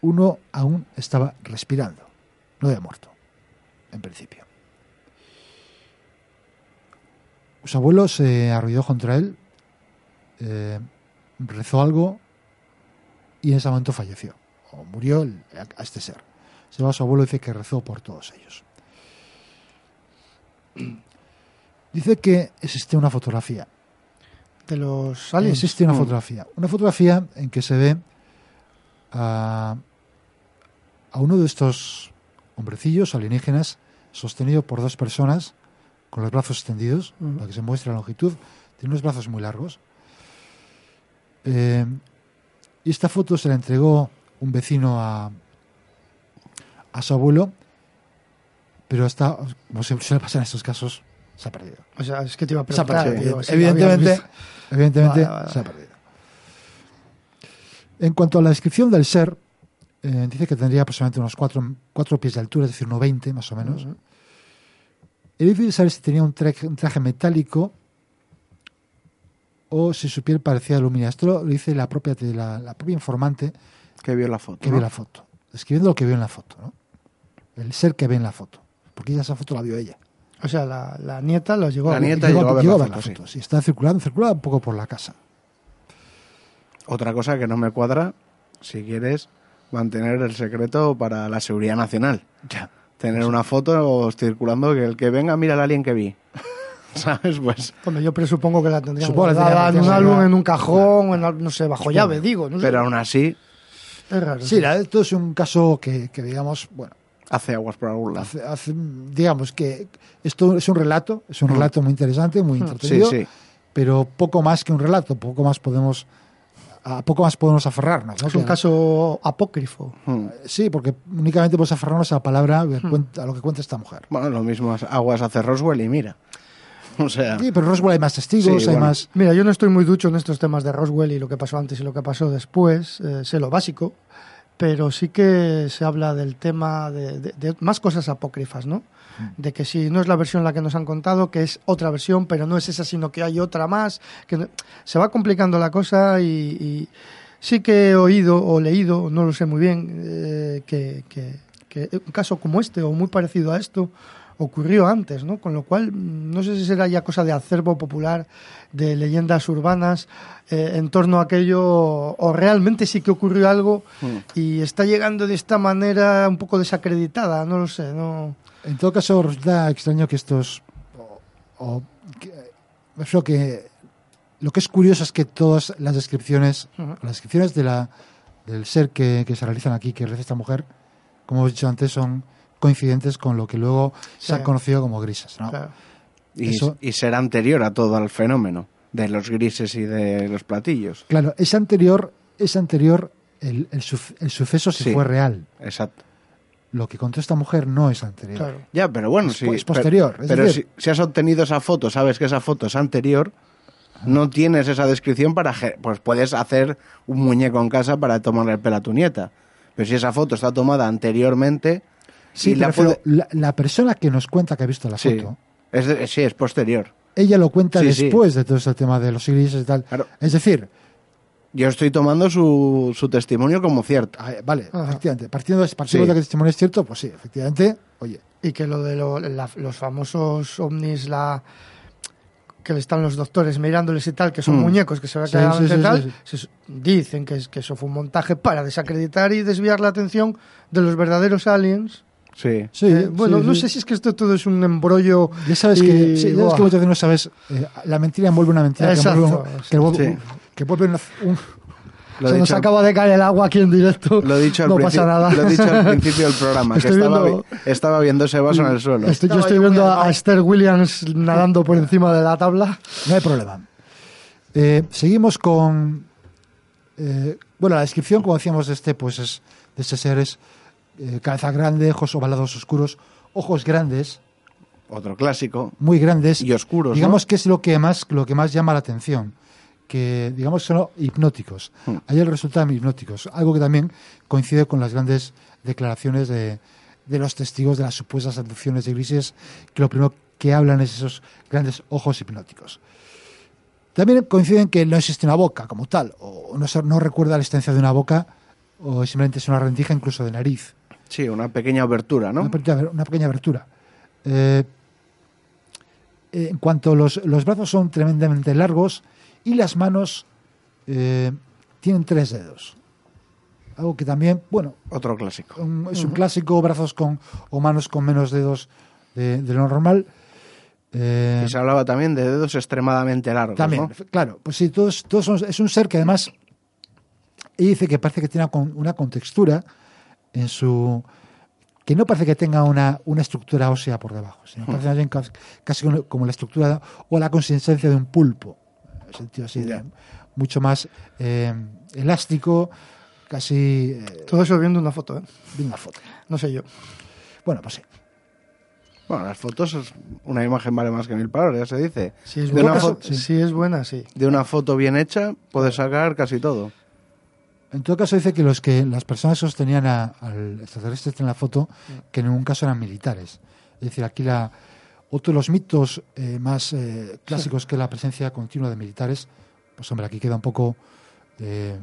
Uno aún estaba respirando, no había muerto, en principio. Su abuelo se arrodilló contra él, eh, rezó algo y en ese momento falleció, o murió a este ser. Se va a su abuelo y dice que rezó por todos ellos. Dice que existe una fotografía. De los aliens. Existe una Mm. fotografía. Una fotografía en que se ve a, a uno de estos hombrecillos alienígenas sostenido por dos personas con los brazos extendidos, para que se muestre la longitud. Tiene unos brazos muy largos. Eh, y esta foto se la entregó un vecino a, a su abuelo, pero está, como siempre suele pasar en estos casos, se ha perdido. O sea, es que te iba a Se ha preguntar. perdido. evidentemente, evidentemente Vale, vale, se ha perdido. En cuanto a la descripción del ser, eh, dice que tendría aproximadamente unos 4 cuatro, pies de altura, es decir, 1,20 más o menos. Es difícil saber si tenía un traje, un traje metálico o si su piel parecía alumina. Esto lo dice la propia, la, la propia informante Que vio la foto. que ¿no? vio la foto, describiendo lo que vio en la foto, ¿no? el ser que ve en la foto, porque ella esa foto la vio ella. O sea, la, la nieta lo llegó La nieta llegó a ver la foto, sí. sí, está circulando, circula un poco por la casa. Otra cosa que no me cuadra, si quieres mantener el secreto para la seguridad nacional. Ya. Tener una foto circulando que el que venga mira al alien que vi. <laughs> ¿Sabes? Pues. Hombre, yo presupongo que la tendrían Supongo que la guardada en un álbum, en un cajón, en al- no sé, bajo llave, digo. No sé. Pero aún así, es raro. Sí, la, esto es un caso que, que digamos, bueno, hace aguas por algún lado. hace- hace- digamos que esto es un relato, es un relato muy interesante, muy Mm. entretenido, Sí, sí. pero poco más que un relato, poco más podemos, a poco más podemos aferrarnos. ¿no? Es un Que- caso apócrifo. Sí, porque únicamente podemos aferrarnos a la palabra, que cuenta- a lo que cuenta esta mujer. Bueno, lo mismo aguas hace Roswell y mira. <laughs> O sea, Sí, pero Roswell hay más testigos, Sí, hay bueno. más... Mira, yo no estoy muy ducho en estos temas de Roswell y lo que pasó antes y lo que pasó después. eh, sé lo básico, pero sí que se habla del tema de, de- de más cosas apócrifas, ¿no? De que si no es la versión la que nos han contado, que es otra versión, pero no es esa, sino que hay otra más. que no- Se va complicando la cosa y, y sí que he oído o leído, no lo sé muy bien, eh, que, que- que un caso como este o muy parecido a esto ocurrió antes, ¿no? Con lo cual, mm, no sé si será ya cosa de acervo popular, de leyendas urbanas eh, en torno a aquello, o realmente sí que ocurrió algo y está llegando de esta manera un poco desacreditada, no lo sé, no... En todo caso, resulta extraño que estos. O, o que-. Lo que es curioso es que todas las descripciones, las descripciones de la, del ser que, que se realizan aquí, que realiza esta mujer, como hemos dicho antes, son coincidentes con lo que luego se Sí. ha conocido como grises. ¿no? Claro. y, eso- y ser anterior a todo el fenómeno de los grises y de los platillos. Claro, es anterior, es anterior el, el, suf- el suceso si Sí. fue real. Exacto. lo que contó esta mujer no es anterior. Claro. Ya, pero bueno, Es sí. po- es posterior, Pero, es pero decir- si, si has obtenido esa foto, sabes que esa foto es anterior, no tienes esa descripción para... Pues puedes hacer un muñeco en casa para tomarle el pelo a tu nieta. Pero si esa foto está tomada anteriormente... Sí, y pero la puede- la, la persona que nos cuenta que ha visto la Sí, foto, es, de- sí, es posterior. ella lo cuenta Sí, sí. después de todo ese tema de los ingleses y tal. Claro. Es decir, Yo estoy tomando su, su testimonio como cierto. ah, vale, Ajá. efectivamente, partiendo de, partiendo Sí. de que el testimonio es cierto, pues sí, efectivamente, oye, Y que lo de lo- la- los famosos ovnis, la que están los doctores mirándoles y tal, que son Mm. muñecos que se ve Sí, claramente sí, sí, tal, sí, se- dicen que eso fue un montaje para desacreditar y desviar la atención de los verdaderos aliens. Sí. sí, Eh, bueno, sí, no sí. sé si es que esto todo es un embrollo. Ya sabes y- que, sí, ya sabes que muchas veces no sabes, eh, la mentira envuelve una mentira que Exacto, envuelve, que envuelve- sí. que envuelve una- un, Lo se he nos acaba de caer el agua aquí en directo. Lo dicho al, no pasa nada. lo he dicho al <laughs> principio del programa, que estaba, viendo- vi- estaba viendo ese vaso en el suelo. Estoy- yo estoy viendo a, Esther Williams nadando por encima de la tabla. No hay problema. Eh, seguimos con. eh, bueno, la descripción, como decíamos, de este, pues es de este ser es eh, cabeza grande, ojos ovalados oscuros, ojos grandes, Otro clásico. muy grandes. Y oscuros, Digamos ¿no? que es lo que más lo que más llama la atención. Que digamos son hipnóticos. Hmm. A ellos resultan hipnóticos. Algo que también coincide con las grandes declaraciones de, de los testigos de las supuestas abducciones de grises, que lo primero que hablan es esos grandes ojos hipnóticos. También coinciden que no existe una boca como tal, o no, no recuerda la existencia de una boca, o simplemente es una rendija incluso de nariz. Sí, una pequeña abertura, ¿no? Una, pequeña, una pequeña abertura. Eh, eh, en cuanto los, los brazos son tremendamente largos y las manos eh, tienen tres dedos. Algo que también, bueno, Otro clásico. un- es un clásico, brazos con o manos con menos dedos de, de lo normal. Eh, Y se hablaba también de dedos extremadamente largos, también, claro, pues sí, todos, todos son- es un ser que además ella dice que parece que tiene una contextura en su que no parece que tenga una, una estructura ósea por debajo, sino parece más bien cas- casi como- la estructura o la consistencia de un pulpo, en el sentido así, de mucho más eh, elástico, casi eh, Todo eso viendo una foto, ¿eh? de una foto. No sé yo. Bueno, pues sí. Bueno, las fotos, es- una imagen vale más que mil palabras, ya se dice. Si es, De buena, una fo- si es buena, sí. De una foto bien hecha puedes sacar casi todo. En todo caso dice que los que las personas sostenían a- al extraterrestre en la foto que en ningún caso eran militares. Es decir, aquí la otro de los mitos eh, más eh, clásicos que la presencia continua de militares, pues hombre, aquí queda un poco eh,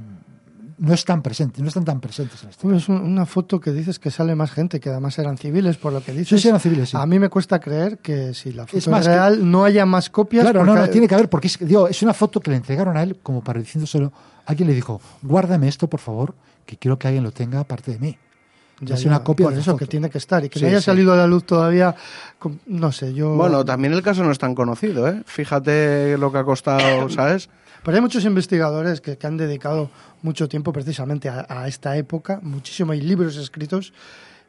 no están presentes, no están tan presentes en este. Es un- una foto que dices que sale más gente, que además eran civiles, por lo que dices. Sí, sí, eran civiles, sí. A mí me cuesta creer que si la foto es, más, real, no haya más copias. Claro, no, porque- no, tiene que haber, porque es, digo, es una foto que le entregaron a él como para diciéndoselo. Alguien le dijo, guárdame esto, por favor, que quiero que alguien lo tenga aparte de mí. Ya, es ya, una copia por de eso, foto. que tiene que estar. Y que Sí, no haya sí. salido a la luz todavía, no sé, yo... Bueno, también el caso no es tan conocido, ¿eh? Fíjate lo que ha costado, <coughs> ¿sabes? Pero hay muchos investigadores que, que han dedicado mucho tiempo precisamente a, a esta época, muchísimo, hay libros escritos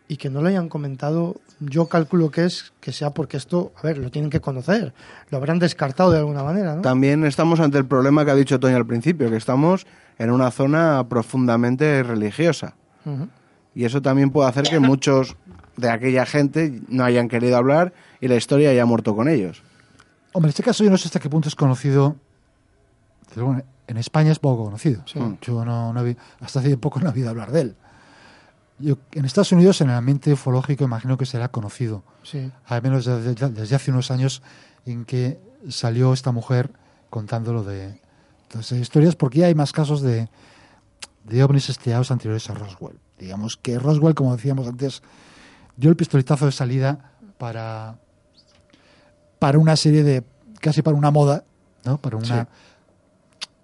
y que no lo hayan comentado, yo calculo que es que sea porque esto, a ver, lo tienen que conocer, lo habrán descartado de alguna manera, ¿no? También estamos ante el problema que ha dicho Toño al principio, que estamos en una zona profundamente religiosa. Ujú. Y eso también puede hacer que muchos de aquella gente no hayan querido hablar y la historia haya muerto con ellos. Hombre, en este caso yo no sé hasta qué punto es conocido. Pero bueno, en España es poco conocido. Yo no, no hasta hace poco no había oído hablar de él. Yo, en Estados Unidos, en el ambiente ufológico, imagino que será conocido. Sí. Al menos desde, desde hace unos años en que salió esta mujer contándolo de esas historias, porque ya hay más casos de, de ovnis estriados anteriores a Roswell. Digamos que Roswell, como decíamos antes, dio el pistoletazo de salida para, para una serie de, casi para una moda, ¿no? Para una,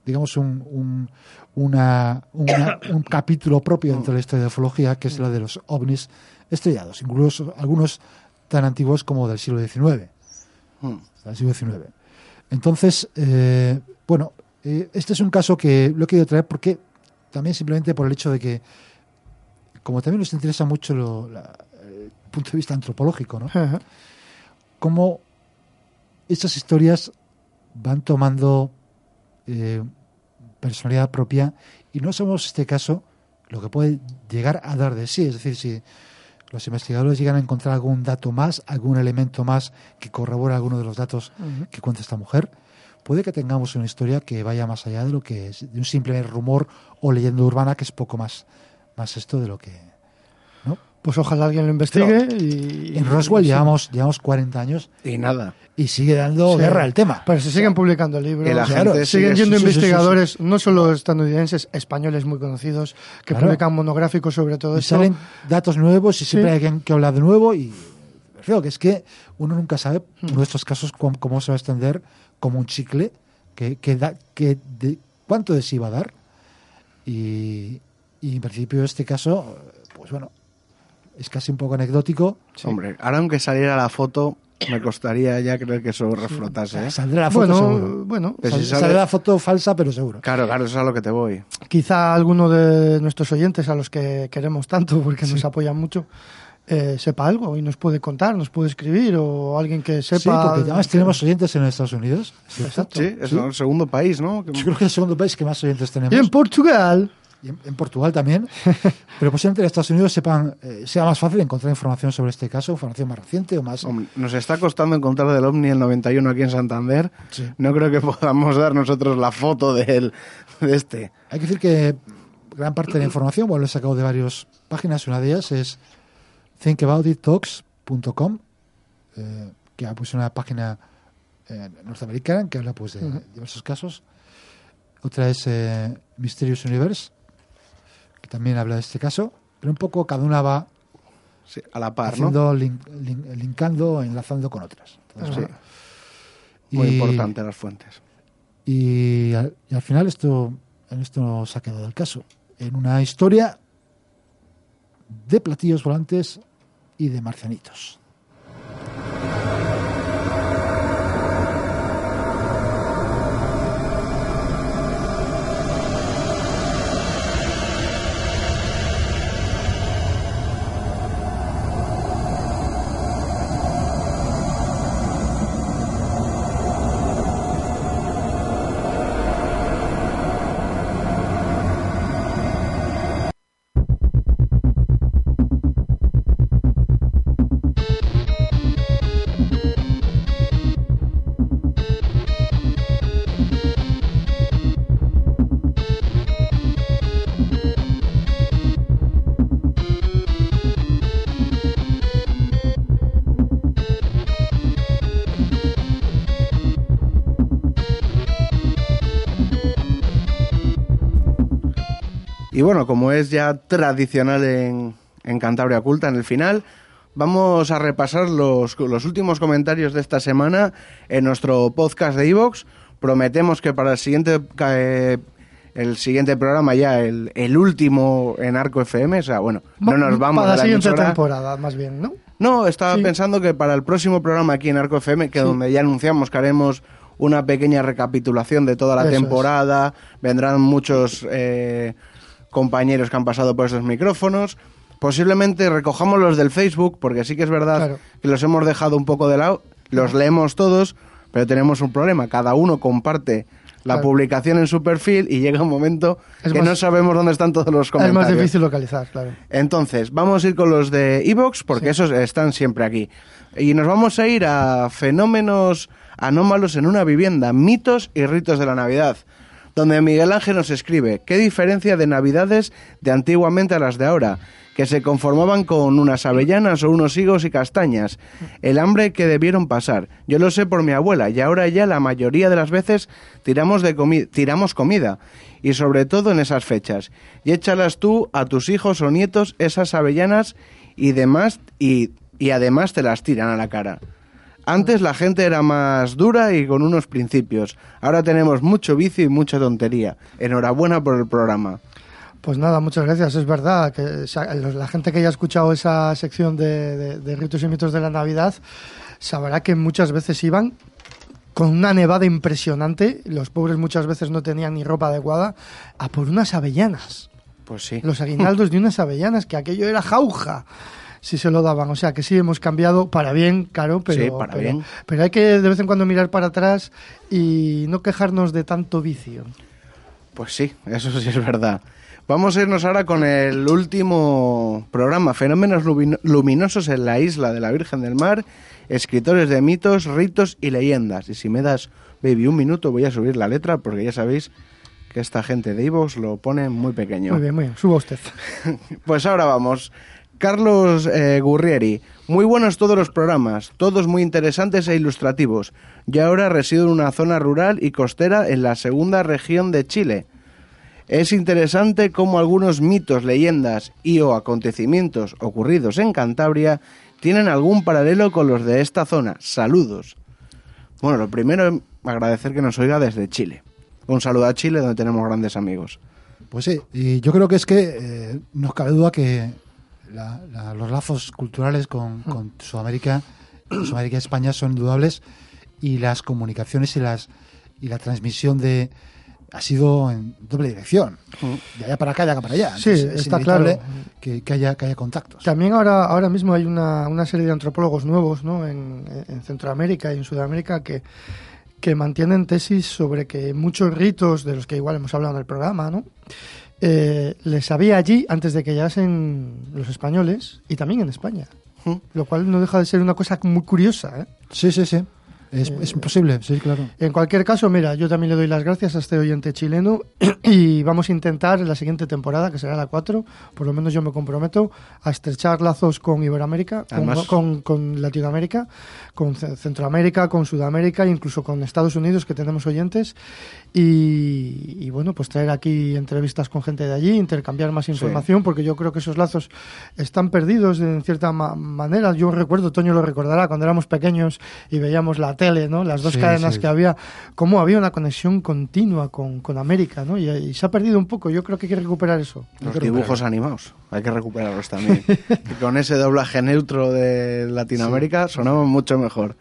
digamos, un, un, una, una- un capítulo propio dentro de la historia de ufología, que es la de los ovnis estrellados, incluso algunos tan antiguos como del siglo XIX Hmm. del siglo XIX. Entonces, eh, bueno, eh, este es un caso que lo he querido traer porque también simplemente por el hecho de que, como también nos interesa mucho lo- la- el punto de vista antropológico, ¿no? Cómo estas historias van tomando eh, personalidad propia y no sabemos este caso lo que puede llegar a dar de sí. Es decir, si los investigadores llegan a encontrar algún dato más, algún elemento más que corrobora alguno de los datos que cuenta esta mujer, puede que tengamos una historia que vaya más allá de lo que es de un simple rumor o leyenda urbana que es poco más, más esto de lo que... Pues ojalá alguien lo investigue y... En Roswell llevamos, llevamos 40 años Y nada. y sigue dando Sí. guerra al tema. Pero se siguen publicando libros, la claro, gente siguen sigue- yendo sí, sí, sí, sí, investigadores, no solo estadounidenses, españoles muy conocidos, que Claro. publican monográficos sobre todo Y esto. salen datos nuevos y siempre hay que, que hablar de nuevo y creo que es que uno nunca sabe Hmm. en nuestros casos cómo, cómo se va a extender como un chicle que, que da que de, cuánto de sí va a dar y, y en principio este caso pues bueno es casi un poco anecdótico Hombre, ahora aunque saliera la foto, me costaría ya creer que eso reflotase. ¿eh? saldrá la foto bueno, seguro bueno, si Sal- sale- saldrá la foto falsa pero seguro Claro, claro, eso es a lo que te voy. quizá alguno de nuestros oyentes, a los que queremos tanto <laughs> porque nos apoyan mucho, eh, sepa algo y nos puede contar, nos puede escribir o alguien que sepa. sí porque además tenemos oyentes en Estados Unidos ¿cierto? Exacto. Sí, es el segundo país, ¿no? Yo creo que es el segundo país que más oyentes tenemos Y en Portugal. Y en, en Portugal también, <laughs> pero posiblemente en Estados Unidos sepan, eh, sea más fácil encontrar información sobre este caso, información más reciente o más... Nos está costando encontrar del OVNI el 91 aquí en Santander. Sí. No creo que podamos dar nosotros la foto del, de este. Hay que decir que gran parte de la información, bueno, lo he sacado de varias páginas, una de ellas es thinkaboutittalks.com, eh, que pues, es una página eh, norteamericana que habla pues de diversos casos. Otra es eh, Mysterious Universe, que también habla de este caso, pero un poco cada una va Sí, a la par, ¿no? haciendo link- link- linkando, enlazando con otras. Entonces, Sí. bueno, Muy importante las fuentes. Y al, y al final esto, en esto se ha quedado el caso. En una historia de platillos volantes y de marcianitos. Y bueno, como es ya tradicional en, en Cantabria Oculta, en el final, vamos a repasar los, los últimos comentarios de esta semana en nuestro podcast de Evox. Prometemos que para el siguiente, eh, el siguiente programa, ya el, el último en Arco FM, o sea, bueno, no nos vamos Para de la la siguiente emisora. temporada, más bien, ¿no? No, estaba Sí. pensando que para el próximo programa aquí en Arco FM, que Sí. donde ya anunciamos que haremos una pequeña recapitulación de toda la Eso es. temporada, vendrán muchos eh, compañeros que han pasado por estos micrófonos. Posiblemente recojamos los del Facebook, porque sí que es verdad Claro. que los hemos dejado un poco de lado, los leemos todos, pero tenemos un problema, cada uno comparte la Claro. publicación en su perfil y llega un momento Es que más- no sabemos dónde están todos los Es comentarios. más difícil localizar, claro. Entonces, vamos a ir con los de Evox porque esos están siempre aquí. Y nos vamos a ir a fenómenos anómalos en una vivienda, mitos y ritos de la Navidad, donde Miguel Ángel nos escribe, ¿qué diferencia de Navidades de antiguamente a las de ahora? que se conformaban con unas avellanas o unos higos y castañas, el hambre que debieron pasar. Yo lo sé por mi abuela y ahora ya la mayoría de las veces tiramos, de comi- tiramos comida y sobre todo en esas fechas. Y échalas tú a tus hijos o nietos esas avellanas y demás y, y además te las tiran a la cara. Antes la gente era más dura y con unos principios. Ahora tenemos mucho vicio y mucha tontería. Enhorabuena por el programa. Pues nada, muchas gracias. Es verdad que la gente que haya escuchado esa sección de, de- de ritos y mitos de la Navidad sabrá que muchas veces iban con una nevada impresionante. Los pobres muchas veces no tenían ni ropa adecuada a por unas avellanas. Pues sí. Los aguinaldos de unas avellanas, que aquello era jauja. Si se lo daban, o sea que sí hemos cambiado para bien, claro, pero, Sí, para pero- bien. pero hay que de vez en cuando mirar para atrás y no quejarnos de tanto vicio. Pues sí, eso sí es verdad. Vamos a irnos ahora con el último programa, Fenómenos Lumino- Luminosos en la Isla de la Virgen del Mar, escritores de mitos, ritos y leyendas. Y si me das, baby, un minuto, voy a subir la letra porque ya sabéis que esta gente de Ivox lo pone muy pequeño. Muy bien, muy bien. Suba usted. <laughs> Pues ahora vamos. Carlos eh, Gurrieri, muy buenos todos los programas, todos muy interesantes e ilustrativos. Yo ahora resido en una zona rural y costera en la segunda región de Chile. Es interesante cómo algunos mitos, leyendas y o acontecimientos ocurridos en Cantabria tienen algún paralelo con los de esta zona. Saludos. Bueno, lo primero, agradecer que nos oiga desde Chile. Un saludo a Chile, donde tenemos grandes amigos. Pues sí, y yo creo que es que eh, no cabe duda que la- la- los lazos culturales con, con Sudamérica, <clears throat> Sudamérica y España son indudables y las comunicaciones y las y la transmisión de ha sido en doble dirección, de allá para acá, de acá para allá. Sí, Entonces, está claro. que, que haya que haya contactos. También ahora, ahora mismo hay una, una serie de antropólogos nuevos ¿no? en, en Centroamérica y en Sudamérica que, que mantienen tesis sobre que muchos ritos, de los que igual hemos hablado en el programa, ¿no? Eh, les había allí antes de que llegasen los españoles y también en España. Lo cual no deja de ser una cosa muy curiosa. ¿eh? Sí, sí, sí. Es, es imposible, sí, claro. En cualquier caso, mira, yo también le doy las gracias a este oyente chileno <clears throat> y vamos a intentar en la siguiente temporada, que será la 4, por lo menos yo me comprometo a estrechar lazos con Iberoamérica, con, Además- con- con Latinoamérica, con Ce- Centroamérica, con Sudamérica, incluso con Estados Unidos, que tenemos oyentes, y, y, bueno, pues traer aquí entrevistas con gente de allí, intercambiar más información, porque yo creo que esos lazos están perdidos en cierta ma- manera. Yo recuerdo, Toño lo recordará, cuando éramos pequeños y veíamos la tele, ¿no? Las dos Sí, cadenas sí. que había, cómo había una conexión continua con, con América, ¿no? Y, y se ha perdido un poco. Yo creo que hay que recuperar eso. Los dibujos animados, hay que recuperarlos también. <laughs> Con ese doblaje neutro de Latinoamérica sonaban mucho mejor.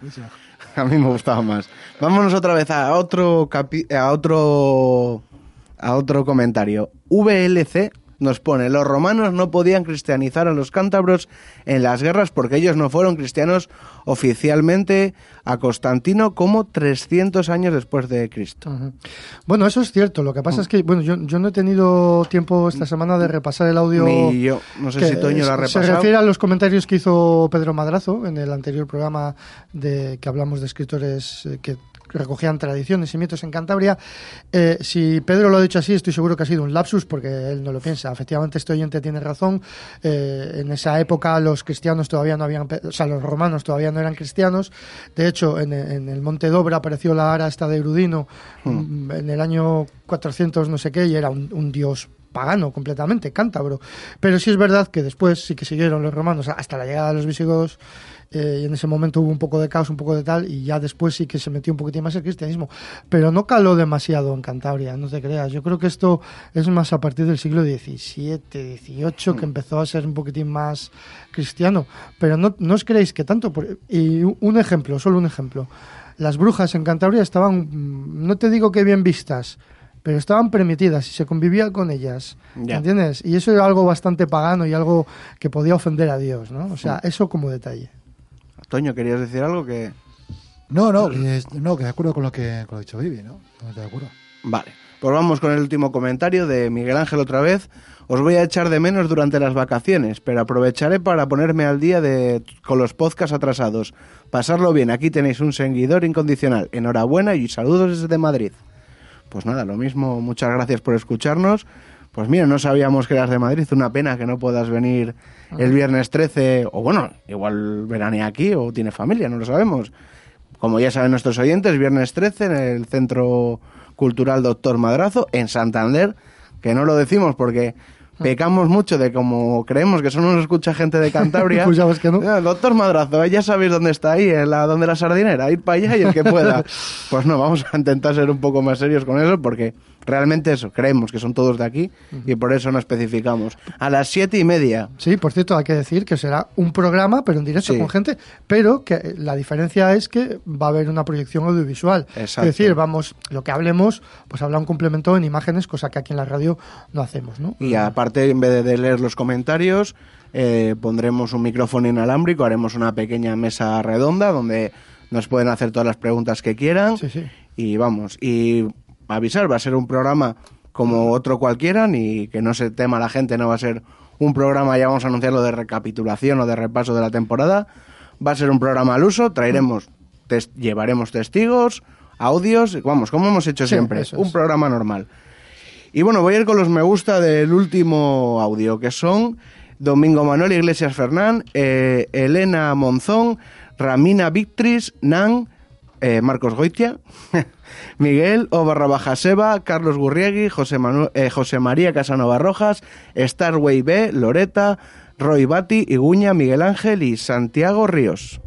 A mí me gustaba más. Vámonos otra vez a otro capi- a otro a otro comentario. VLC nos pone, los romanos no podían cristianizar a los cántabros en las guerras porque ellos no fueron cristianos oficialmente a Constantino como 300 años después de Cristo. Bueno, eso es cierto. Lo que pasa es que, bueno, yo, yo no he tenido tiempo esta semana de repasar el audio. Ni yo. No sé si Toño lo ha se- Se repasado. refiere a los comentarios que hizo Pedro Madrazo en el anterior programa de que hablamos de escritores eh, que recogían tradiciones y mitos en Cantabria. Eh, si Pedro lo ha dicho así, estoy seguro que ha sido un lapsus porque él no lo piensa. Efectivamente, este oyente tiene razón. Eh, en esa época los cristianos todavía no habían, o sea, los romanos todavía no eran cristianos. De hecho, en, en el Monte Dobra apareció la ara esta de Erudino mm, en el año 400 no sé qué y era un, un dios pagano completamente, cántabro. Pero sí es verdad que después sí que siguieron los romanos hasta la llegada de los visigodos eh, y en ese momento hubo un poco de caos, un poco de tal, y ya después sí que se metió un poquitín más el cristianismo. Pero no caló demasiado en Cantabria, no te creas. Yo creo que esto es más a partir del siglo XVII, XVIII, que empezó a ser un poquitín más cristiano. Pero no, os creéis que tanto. y un ejemplo, solo un ejemplo. Las brujas en Cantabria estaban, mm, no te digo que bien vistas, pero estaban permitidas y se convivía con ellas. Ya. ¿Entiendes? Y eso era algo bastante pagano y algo que podía ofender a Dios, ¿no? O sea, eso como detalle. Toño, ¿querías decir algo que...? No, no, que, no, que de acuerdo con lo que, con lo que ha dicho Vivi, ¿no? Totalmente de acuerdo. Vale, pues vamos con el último comentario de Miguel Ángel otra vez. Os voy a echar de menos durante las vacaciones, pero aprovecharé para ponerme al día de, con los podcasts atrasados. Pasarlo bien, aquí tenéis un seguidor incondicional. Enhorabuena y saludos desde Madrid. Pues nada, lo mismo, muchas gracias por escucharnos. Pues mira, no sabíamos que eras de Madrid, una pena que no puedas venir el viernes 13, o bueno, igual veranea aquí o tiene familia, no lo sabemos. Como ya saben nuestros oyentes, viernes 13 en el Centro Cultural Doctor Madrazo, en Santander, que no lo decimos porque pecamos mucho de como creemos que solo nos escucha gente de Cantabria. Pues ya ves que no. Doctor Madrazo, ya sabéis dónde está ahí, en la, donde la sardinera, ir para allá y el que pueda. <laughs> pues no, vamos a intentar ser un poco más serios con eso porque realmente eso, creemos que son todos de aquí y por eso no especificamos. A las siete y media. Sí, por cierto, hay que decir que será un programa, pero en directo Sí. con gente, pero que la diferencia es que va a haber una proyección audiovisual. Exacto. Es decir, vamos, lo que hablemos, pues habrá un complemento en imágenes, cosa que aquí en la radio no hacemos, ¿no? Y aparte, en vez de leer los comentarios, eh, pondremos un micrófono inalámbrico, haremos una pequeña mesa redonda donde nos pueden hacer todas las preguntas que quieran. Sí, sí. Y vamos, y avisar, va a ser un programa como otro cualquiera, ni que no se tema la gente, no va a ser un programa, ya vamos a anunciarlo, de recapitulación o de repaso de la temporada. Va a ser un programa al uso, traeremos, tes- llevaremos testigos, audios, vamos, como hemos hecho siempre, un es. programa normal. Y bueno, voy a ir con los me gusta del último audio, que son Domingo Manuel Iglesias Fernán, eh, Elena Monzón, Ramina Victris, Nan, eh, Marcos Goitia, <laughs> Miguel O barra baja Seba, Carlos Gurriegui, José, eh, José María Casanova Rojas, Starway B, Loreta, Roy Bati, Iguña, Miguel Ángel y Santiago Ríos.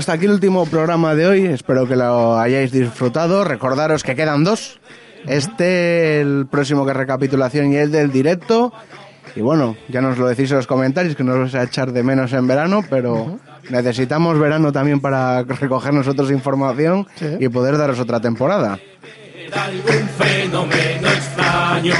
Hasta aquí el último programa de hoy. Espero que lo hayáis disfrutado. Recordaros que quedan dos. Este, el próximo que es recapitulación y el del directo. Y bueno, ya nos lo decís en los comentarios que nos vais a echar de menos en verano, pero necesitamos verano también para recoger nosotros información Sí. y poder daros otra temporada. Era algún fenómeno extraño.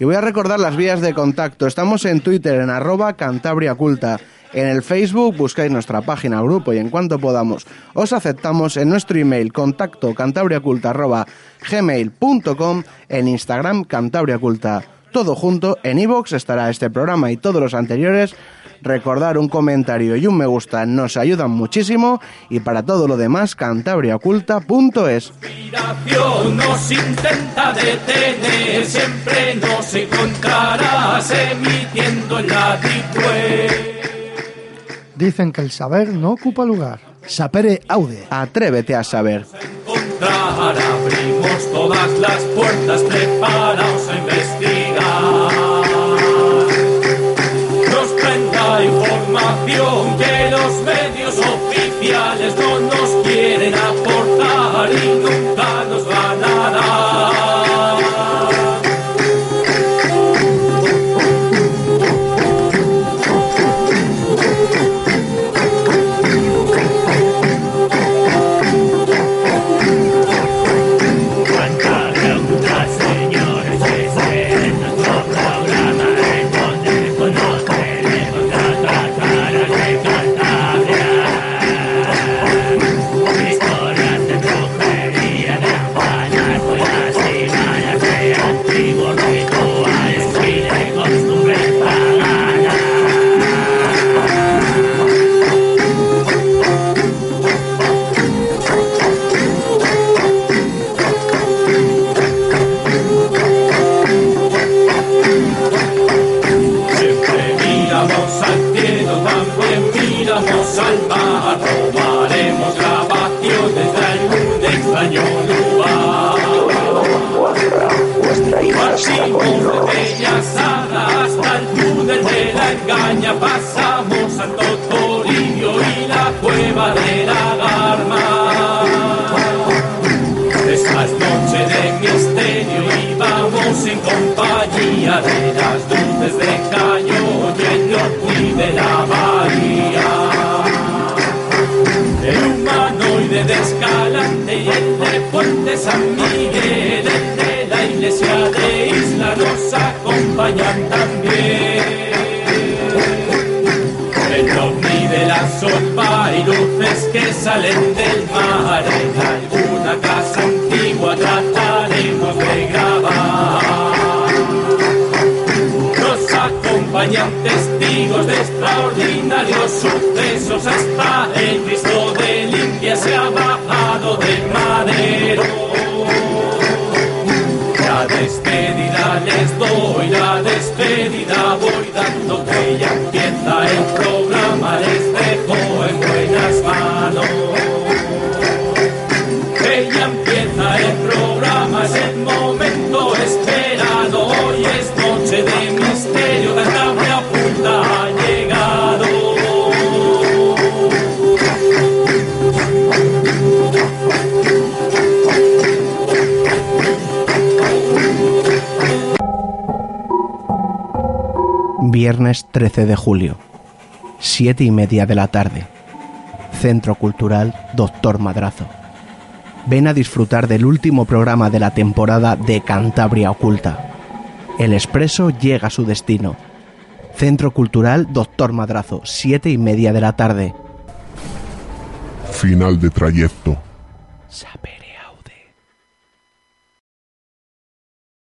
Y voy a recordar las vías de contacto. Estamos en Twitter en arroba Cantabria Culta. En el Facebook buscáis nuestra página grupo y en cuanto podamos os aceptamos en nuestro email contacto cantabriaculta arroba gmail.com en Instagram cantabriaculta. Todo junto, en iVoox estará este programa y todos los anteriores. Recordar un comentario y un me gusta nos ayudan muchísimo y para todo lo demás cantabriaculta.es. Nos intenta detener, siempre nos encontrarás emitiendo en la. Dicen que el saber no ocupa lugar. Sapere aude. Atrévete a saber. encontrar. Abrimos todas las puertas, preparaos a investigar. Nos cuenta información que los medios oficiales no nos quieren aportar 13 de julio, 7 y media de la tarde. Centro Cultural Doctor Madrazo. Ven a disfrutar del último programa de la temporada de Cantabria Oculta. El expreso llega a su destino. Centro Cultural Doctor Madrazo, 7 y media de la tarde. Final de trayecto.